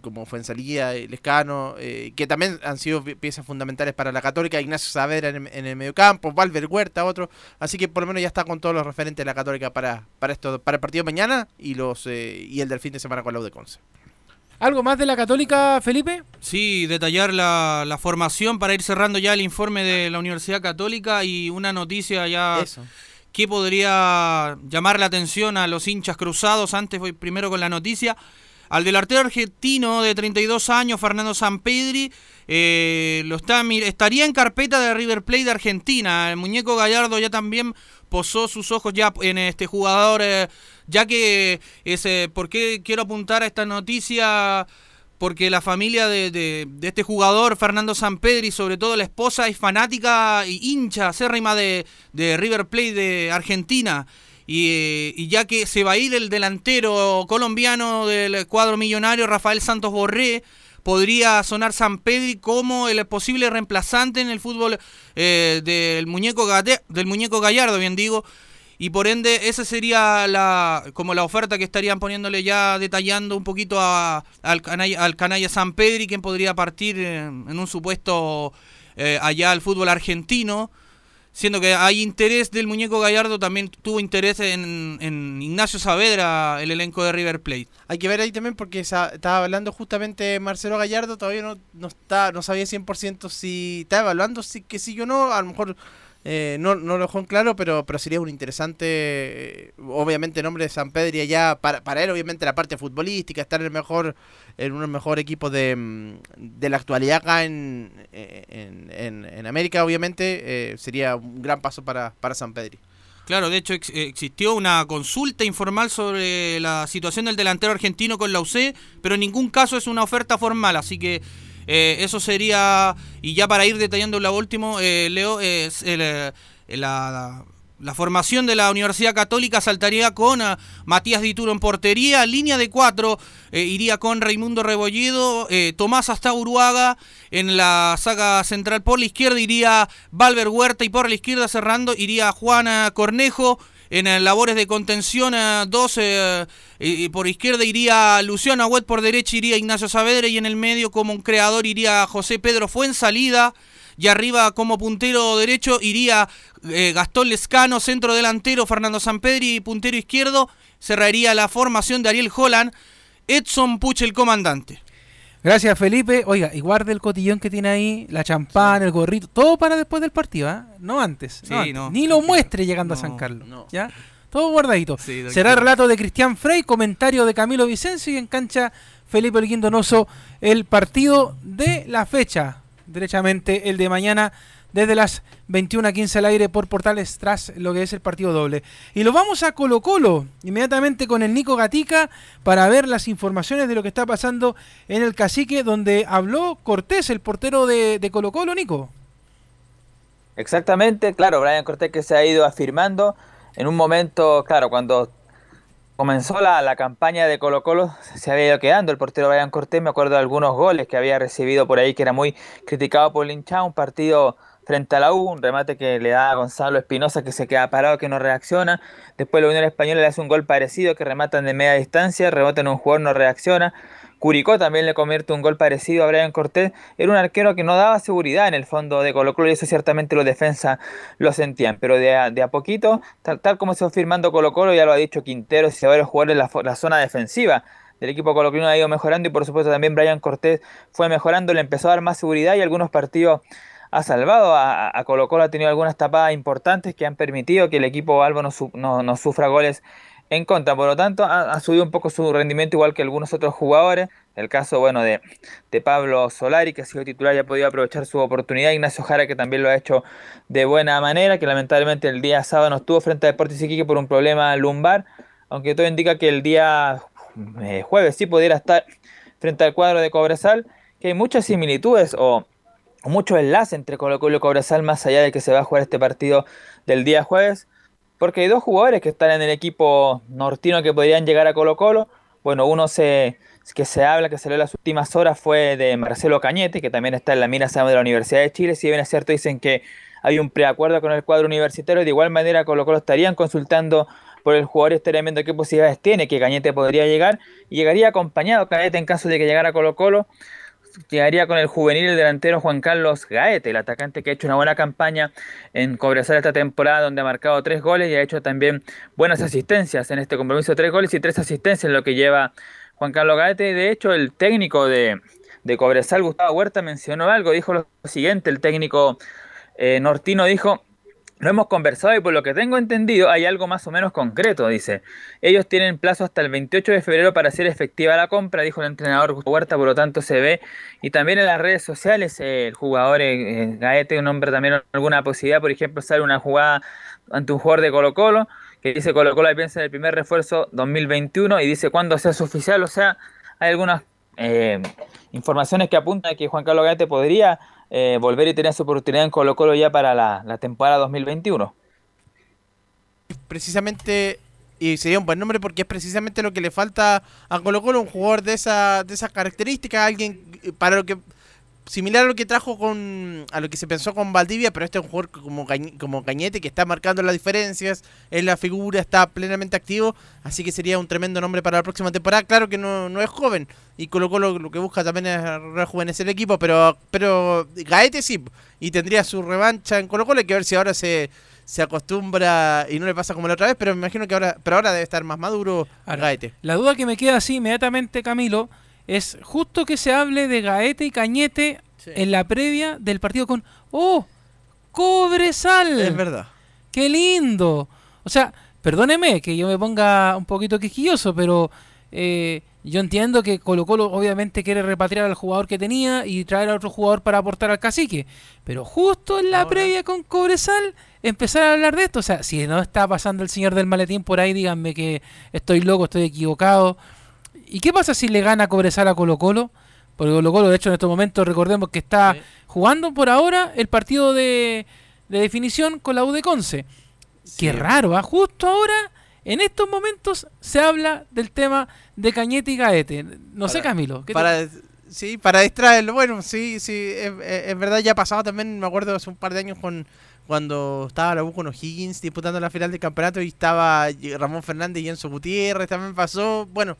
como Fuensalía, Lescano, eh, que también han sido pi- piezas fundamentales para la Católica, Ignacio Saavedra en, el- en el mediocampo, Valver Huerta, otro, así que por lo menos ya está con todos los referentes de la Católica para, para esto, para el partido de mañana y los eh, y el del fin de semana con la U de Conce. ¿Algo más de la Católica, Felipe? Sí, detallar la, la formación para ir cerrando ya el informe de la Universidad Católica y una noticia ya que podría llamar la atención a los hinchas cruzados. Antes voy primero con la noticia. Al del artero argentino de 32 años, Fernando Sampedri, eh, lo está, estaría en carpeta de River Plate de Argentina. El muñeco Gallardo ya también posó sus ojos ya en este jugador, eh, ya que ese, ¿por qué quiero apuntar a esta noticia? Porque la familia de, de- de este jugador, Fernando Sampedri, sobre todo la esposa, es fanática y hincha acérrima de, de River Plate de Argentina. Y, ya que se va a ir el delantero colombiano del cuadro millonario, Rafael Santos Borré, podría sonar San Pedri como el posible reemplazante en el fútbol eh, del, muñeco del muñeco Gallardo, bien digo. Y por ende, esa sería la como la oferta que estarían poniéndole ya detallando un poquito a- al, canalla, al canalla San Pedri, quien podría partir en un supuesto eh, allá al fútbol argentino. Siendo que hay interés del muñeco Gallardo, también tuvo interés en, en Ignacio Saavedra, el elenco de River Plate. Hay que ver ahí también porque estaba hablando justamente Marcelo Gallardo, todavía no, no está no sabía 100% si está evaluando si que sí o no, a lo mejor eh, no, no lo dejó en claro, pero, pero sería un interesante, eh, obviamente, nombre de San Pedro ya para, para él, obviamente, la parte futbolística, estar en el mejor en un mejor equipo de, mm, de la actualidad acá en, eh, en, en- en América, obviamente, eh, sería un gran paso para, para San Pedro. Claro, de hecho ex- existió una consulta informal sobre la situación del delantero argentino con la UC, pero en ningún caso es una oferta formal, así que eh, eso sería, y ya para ir detallando la última, eh, Leo, es eh, la, formación de la Universidad Católica saltaría con ah, Matías Dituro en portería, línea de cuatro, iría con Raimundo Rebolledo, Tomás hasta Uruaga, en la saga central por la izquierda iría Valver Huerta y por la izquierda cerrando iría Juana Cornejo. En eh, labores de contención, eh, dos eh, por izquierda iría Luciano Agüet, por derecha iría Ignacio Saavedra y en el medio como un creador iría José Pedro Fuensalida. Y arriba como puntero derecho iría Gastón Lescano, centro delantero Fernando Sampedri y puntero izquierdo. Cerraría la formación de Ariel Holland, Edson Puch el comandante. Gracias, Felipe. Oiga, y guarde el cotillón que tiene ahí, la champán, el gorrito, todo para después del partido, ¿ah? No antes. no Sí, antes. no, Ni lo muestre llegando a San Carlos. ¿Ya? Todo guardadito. Sí. Será el relato de Cristian Frey, comentario de Camilo Vicencio y en cancha Felipe Holguín Donoso, el partido de la fecha. Derechamente el de mañana desde las 21 a 15 al aire por Portales tras lo que es el partido doble. Y lo vamos a Colo Colo, inmediatamente con el Nico Gatica, para ver las informaciones de lo que está pasando en el cacique, donde habló Cortés, el portero de, de Colo Colo, Nico. Exactamente, claro, Brian Cortés que se ha ido afirmando en un momento, claro, cuando comenzó la, la campaña de Colo Colo, se había ido quedando el portero Brian Cortés, me acuerdo de algunos goles que había recibido por ahí, que era muy criticado por el hinchado, un partido frente a la U, un remate que le da a Gonzalo Espinosa que se queda parado, que no reacciona, después la Unión Española le hace un gol parecido que rematan de media distancia, rebota en un jugador, no reacciona, Curicó también le convierte un gol parecido a Brian Cortés. Era un arquero que no daba seguridad en el fondo de Colo Colo y eso ciertamente los defensas lo sentían. Pero de a, poquito, tal, como se va firmando Colo Colo, ya lo ha dicho Quintero, si se va a jugar en la, la zona defensiva del equipo colocolino ha ido mejorando y por supuesto también Brian Cortés fue mejorando, le empezó a dar más seguridad y algunos partidos ha salvado a, a Colo Colo, ha tenido algunas tapadas importantes que han permitido que el equipo Albo no, no- no sufra goles en contra. Por lo tanto, ha, subido un poco su rendimiento igual que algunos otros jugadores. El caso, bueno, de, de Pablo Solari, que ha sido titular y ha podido aprovechar su oportunidad. Ignacio Jara, que también lo ha hecho de buena manera, que lamentablemente el día sábado no estuvo frente a Deportes Iquique por un problema lumbar, aunque todo indica que el día eh, jueves sí pudiera estar frente al cuadro de Cobresal, que hay muchas similitudes o mucho enlace entre Colo Colo y Cobresal más allá de que se va a jugar este partido del día jueves, porque hay dos jugadores que están en el equipo nortino que podrían llegar a Colo Colo. Bueno, uno se, que se habla, que salió en las últimas horas, fue de Marcelo Cañete, que también está en la mira de la Universidad de Chile. Si bien es cierto, dicen que hay un preacuerdo con el cuadro universitario, de igual manera Colo Colo estarían consultando por el jugador y estarían viendo qué posibilidades tiene, que Cañete podría llegar, y llegaría acompañado Cañete en caso de que llegara Colo Colo, llegaría con el juvenil el delantero Juan Carlos Gaete, el atacante que ha hecho una buena campaña en Cobresal esta temporada, donde ha marcado tres goles y ha hecho también buenas asistencias en este compromiso, tres goles y tres asistencias en lo que lleva Juan Carlos Gaete. De hecho, el técnico de, de Cobresal, Gustavo Huerta, mencionó algo, dijo lo siguiente, el técnico eh, Nortino dijo, lo hemos conversado y por lo que tengo entendido hay algo más o menos concreto, dice. Ellos tienen plazo hasta el 28 de febrero para hacer efectiva la compra, dijo el entrenador Gustavo Huerta, por lo tanto se ve. Y también en las redes sociales el jugador eh, eh, Gaete, un hombre también alguna posibilidad, por ejemplo, sale una jugada ante un jugador de Colo Colo, que dice Colo Colo piensa en el primer refuerzo 2021 y dice cuándo sea su oficial, o sea, hay algunas eh, informaciones que apuntan a que Juan Carlos Gaete podría eh, volver y tener su oportunidad en Colo Colo ya para la, la temporada 2021. precisamente y sería un buen nombre porque es precisamente lo que le falta a Colo Colo, un jugador de esa de esas características, alguien eh, para lo que similar a lo que trajo con a lo que se pensó con Valdivia, pero este es un jugador como Cañ- como Cañete que está marcando las diferencias, es la figura, está plenamente activo, así que sería un tremendo nombre para la próxima temporada. Claro que no, no es joven y Colo Colo lo que busca también es rejuvenecer el equipo, pero pero Gaete sí y tendría su revancha en Colo Colo, hay que ver si ahora se se acostumbra y no le pasa como la otra vez, pero me imagino que ahora pero ahora debe estar más maduro Gaete. La duda que me queda así inmediatamente, Camilo, es justo que se hable de Gaete y Cañete en la previa del partido con ¡Oh! ¡Cobresal! Es verdad. ¡Qué lindo! O sea, perdóneme que yo me ponga un poquito quisquilloso, pero eh, yo entiendo que Colo Colo obviamente quiere repatriar al jugador que tenía y traer a otro jugador para aportar al cacique. Pero justo en la previa con Cobresal empezar a hablar de esto. O sea, si no está pasando el señor del maletín por ahí, díganme que estoy loco, estoy equivocado. ¿Y qué pasa si le gana Cobresal a Colo Colo? Porque Colo Colo, de hecho, en estos momentos recordemos que está jugando por ahora el partido de, de definición con la U de Conce. Qué raro, ¿ah? Justo ahora, en estos momentos, se habla del tema de Cañete y Gaete. No sé, Camilo. ¿qué te- para sí para distraerlo bueno sí sí es verdad ya ha pasado también me acuerdo hace un par de años con cuando estaba la U con O'Higgins disputando la final del campeonato y estaba Ramón Fernández y Enzo Gutiérrez también pasó bueno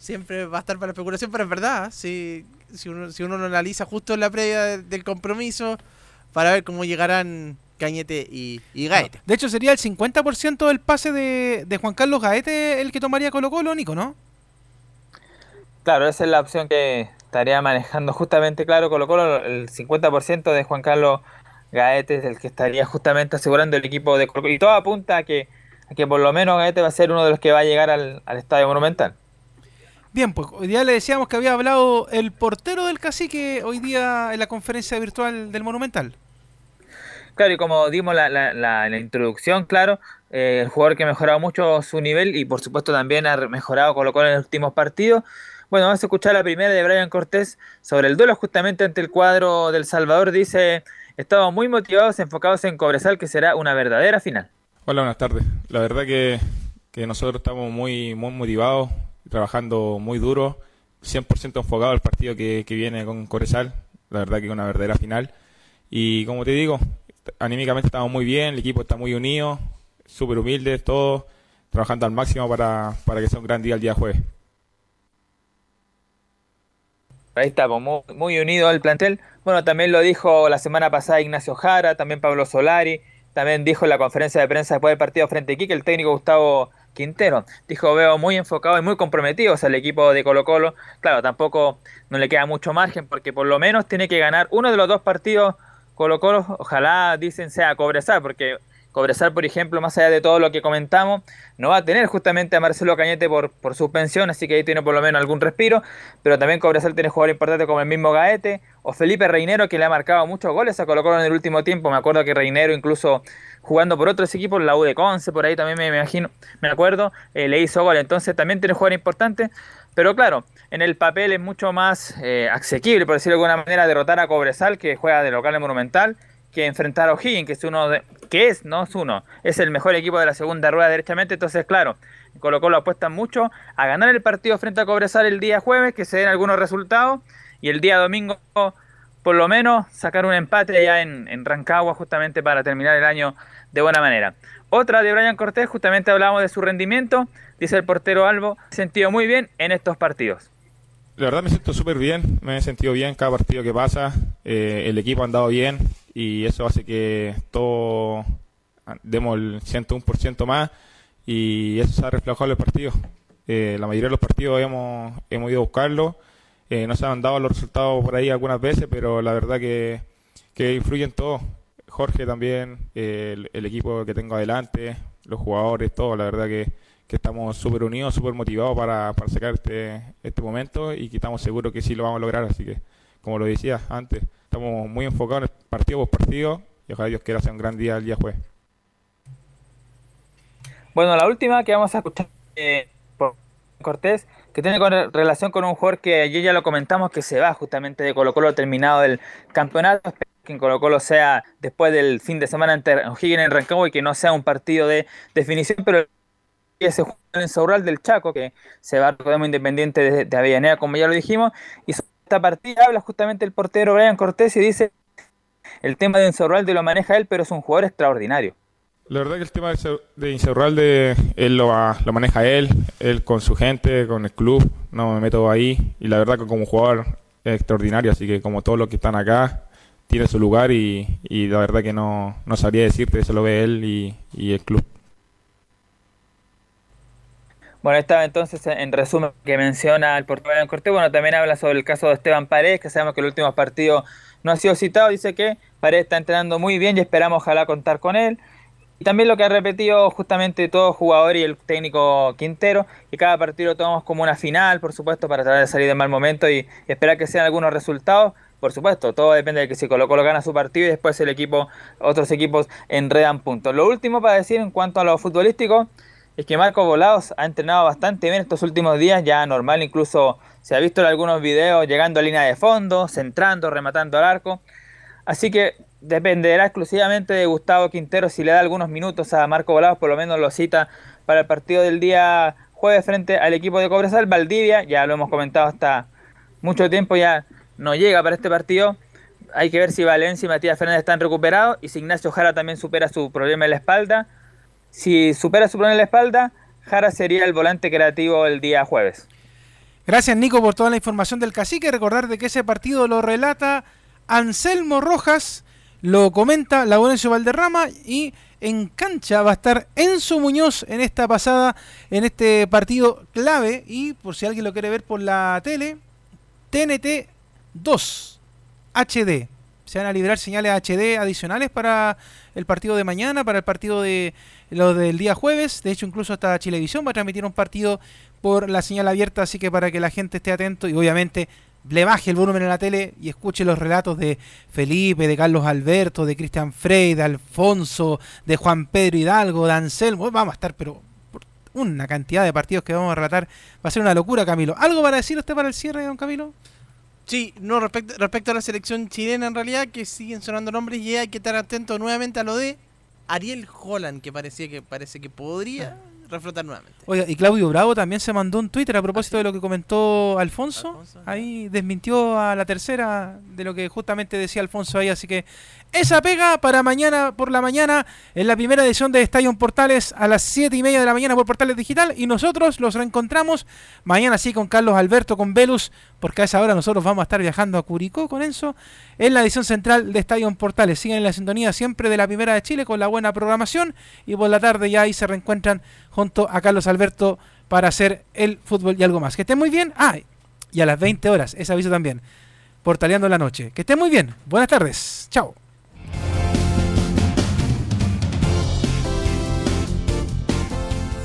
siempre va a estar para la especulación pero es verdad si si uno si uno lo analiza justo en la previa de- del compromiso para ver cómo llegarán Cañete y, y Gaete De hecho, sería el 50% del pase de, de Juan Carlos Gaete el que tomaría Colo Colo, Nico, ¿no? Claro, esa es la opción que estaría manejando justamente, claro, Colo Colo, el 50% de Juan Carlos Gaete es el que estaría justamente asegurando el equipo de Colo Colo. Y todo apunta a que, a que por lo menos Gaete va a ser uno de los que va a llegar al, al Estadio Monumental. Bien, pues hoy día le decíamos que había hablado el portero del cacique hoy día en la conferencia virtual del Monumental. Claro, y como dimos la, la, la- la introducción, claro, eh, el jugador que ha mejorado mucho su nivel y por supuesto también ha mejorado Colo Colo en los últimos partidos. Bueno, vamos a escuchar la primera de Brian Cortés sobre el duelo justamente ante el cuadro del Salvador. Dice, estamos muy motivados, enfocados en Cobresal, que será una verdadera final. Hola, buenas tardes. La verdad que, que nosotros estamos muy, muy motivados, trabajando muy duro, 100% enfocado al partido que, que viene con Corezal. La verdad que una verdadera final. Y como te digo, anímicamente estamos muy bien, el equipo está muy unido, súper humilde, todos trabajando al máximo para, para que sea un gran día el día jueves. Ahí está, pues, muy, muy unido al plantel. Bueno, también lo dijo la semana pasada Ignacio Jara, también Pablo Solari, también dijo en la conferencia de prensa después del partido frente a Iquique el técnico Gustavo Quintero. Dijo, veo muy enfocado y muy comprometido al equipo de Colo Colo. Claro, tampoco no le queda mucho margen porque por lo menos tiene que ganar uno de los dos partidos Colo Colo. Ojalá, dicen, sea Cobresal, porque Cobresal, por ejemplo, más allá de todo lo que comentamos, no va a tener justamente a Marcelo Cañete por, suspensión, así que ahí tiene por lo menos algún respiro, pero también Cobresal tiene jugadores importantes como el mismo Gaete o Felipe Reinero, que le ha marcado muchos goles a Colo Colo en el último tiempo, me acuerdo que Reinero incluso jugando por otros equipos, la U de Conce, por ahí también me, me imagino, me acuerdo, eh, le hizo gol, entonces también tiene jugadores importantes, pero claro, en el papel es mucho más eh, asequible, por decirlo de alguna manera, derrotar a Cobresal, que juega de local en Monumental, que enfrentar a O'Higgins, que es uno de, que es, no es uno, es el mejor equipo de la segunda rueda derechamente, entonces claro, Colo Colo apuesta mucho a ganar el partido frente a Cobresal el día jueves, que se den algunos resultados, y el día domingo por lo menos sacar un empate allá en, Rancagua justamente para terminar el año de buena manera. Otra de Brian Cortés, justamente hablábamos de su rendimiento, dice el portero Albo, sentido muy bien en estos partidos. La verdad me siento súper bien, me he sentido bien cada partido que pasa, eh, el equipo ha andado bien y eso hace que todo demos el 101% más y eso se ha reflejado en el partido. Eh, la mayoría de los partidos hemos, hemos ido a buscarlo, eh, no se han dado los resultados por ahí algunas veces, pero la verdad que, que influyen todos. Jorge también, eh, el, el equipo que tengo adelante, los jugadores, todo, la verdad que, que estamos súper unidos, súper motivados para, para sacar este, este momento y que estamos seguros que sí lo vamos a lograr. Así que, como lo decía antes, estamos muy enfocados en el partido por partido y ojalá Dios quiera hacer un gran día el día jueves. Bueno, la última que vamos a escuchar eh, por Cortés, que tiene relación con un jugador que ayer ya lo comentamos que se va justamente de Colo Colo terminado el campeonato. Que en Colo Colo sea después del fin de semana ante O'Higgins en Rancagua y que no sea un partido de definición, pero ese jugador en Saural del Chaco que se va a Independiente de, Avellaneda, como ya lo dijimos, y sobre esta partida habla justamente el portero Brian Cortés y dice el tema de Insaurralde lo maneja él, pero es un jugador extraordinario. La verdad que el tema de Insaur- de Insaurralde, él lo, lo maneja él, él con su gente, con el club, no me meto ahí. Y la verdad que como jugador es extraordinario, así que como todos los que están acá, tiene su lugar y, y la verdad que no, no sabría decirte, eso lo ve él y, y el club. Bueno, estaba entonces en resumen que menciona el Brian Cortés. Bueno, también habla sobre el caso de Esteban Paredes, que sabemos que el último partido no ha sido citado. Dice que Paredes está entrenando muy bien y esperamos ojalá contar con él. Y también lo que ha repetido justamente todo jugador y el técnico Quintero, que cada partido lo tomamos como una final, por supuesto, para tratar de salir del mal momento y, y esperar que sean algunos resultados. Por supuesto, todo depende de que si Colo Colo gana su partido y después el equipo, otros equipos enredan puntos. Lo último para decir en cuanto a lo futbolístico, es que Marco Volados ha entrenado bastante bien estos últimos días, ya normal, incluso se ha visto en algunos videos llegando a línea de fondo, centrando, rematando al arco. Así que dependerá exclusivamente de Gustavo Quintero si le da algunos minutos a Marco Volados, por lo menos lo cita para el partido del día jueves frente al equipo de Cobresal. Valdivia, ya lo hemos comentado hasta mucho tiempo, ya no llega para este partido. Hay que ver si Valencia y Matías Fernández están recuperados y si Ignacio Jara también supera su problema en la espalda. Si supera su problema en la espalda, Jara sería el volante creativo el día jueves. Gracias Nico por toda la información del cacique. Recordar de que ese partido lo relata Anselmo Rojas, lo comenta Laurencio Valderrama y en cancha va a estar Enzo Muñoz en esta pasada, en este partido clave y por si alguien lo quiere ver por la tele, TNT 2 HD. Se van a liberar señales HD adicionales para el partido de mañana, para el partido de lo del día jueves. De hecho, incluso hasta Chilevisión va a transmitir un partido por la señal abierta, así que para que la gente esté atento y obviamente le baje el volumen en la tele y escuche los relatos de Felipe, de Carlos Alberto, de Cristian Frey, de Alfonso, de Juan Pedro Hidalgo, de Anselmo. Vamos a estar, pero por una cantidad de partidos que vamos a relatar. Va a ser una locura, Camilo. ¿Algo para decir usted para el cierre, don Camilo? Sí, no, respecto, respecto a la selección chilena en realidad, que siguen sonando nombres y hay que estar atento nuevamente a lo de Ariel Holland, que parecía que parece que podría reflotar nuevamente. Oiga, y Claudio Bravo también se mandó un Twitter a propósito de lo que comentó Alfonso. Ahí desmintió a la tercera de lo que justamente decía Alfonso ahí. Así que esa pega para mañana por la mañana en la primera edición de Estadio Portales a las 7 y media de la mañana por Portales Digital. Y nosotros los reencontramos mañana sí con Carlos Alberto, con Velus, porque a esa hora nosotros vamos a estar viajando a Curicó con Enzo en la edición central de Estadio Portales. Sigan en la sintonía siempre de la primera de Chile con la buena programación. Y por la tarde ya ahí se reencuentran junto a Carlos Alberto para hacer el fútbol y algo más. Que estén muy bien. Ah, y a las 20 horas, ese aviso también. Portaleando la noche. Que estén muy bien. Buenas tardes. Chao.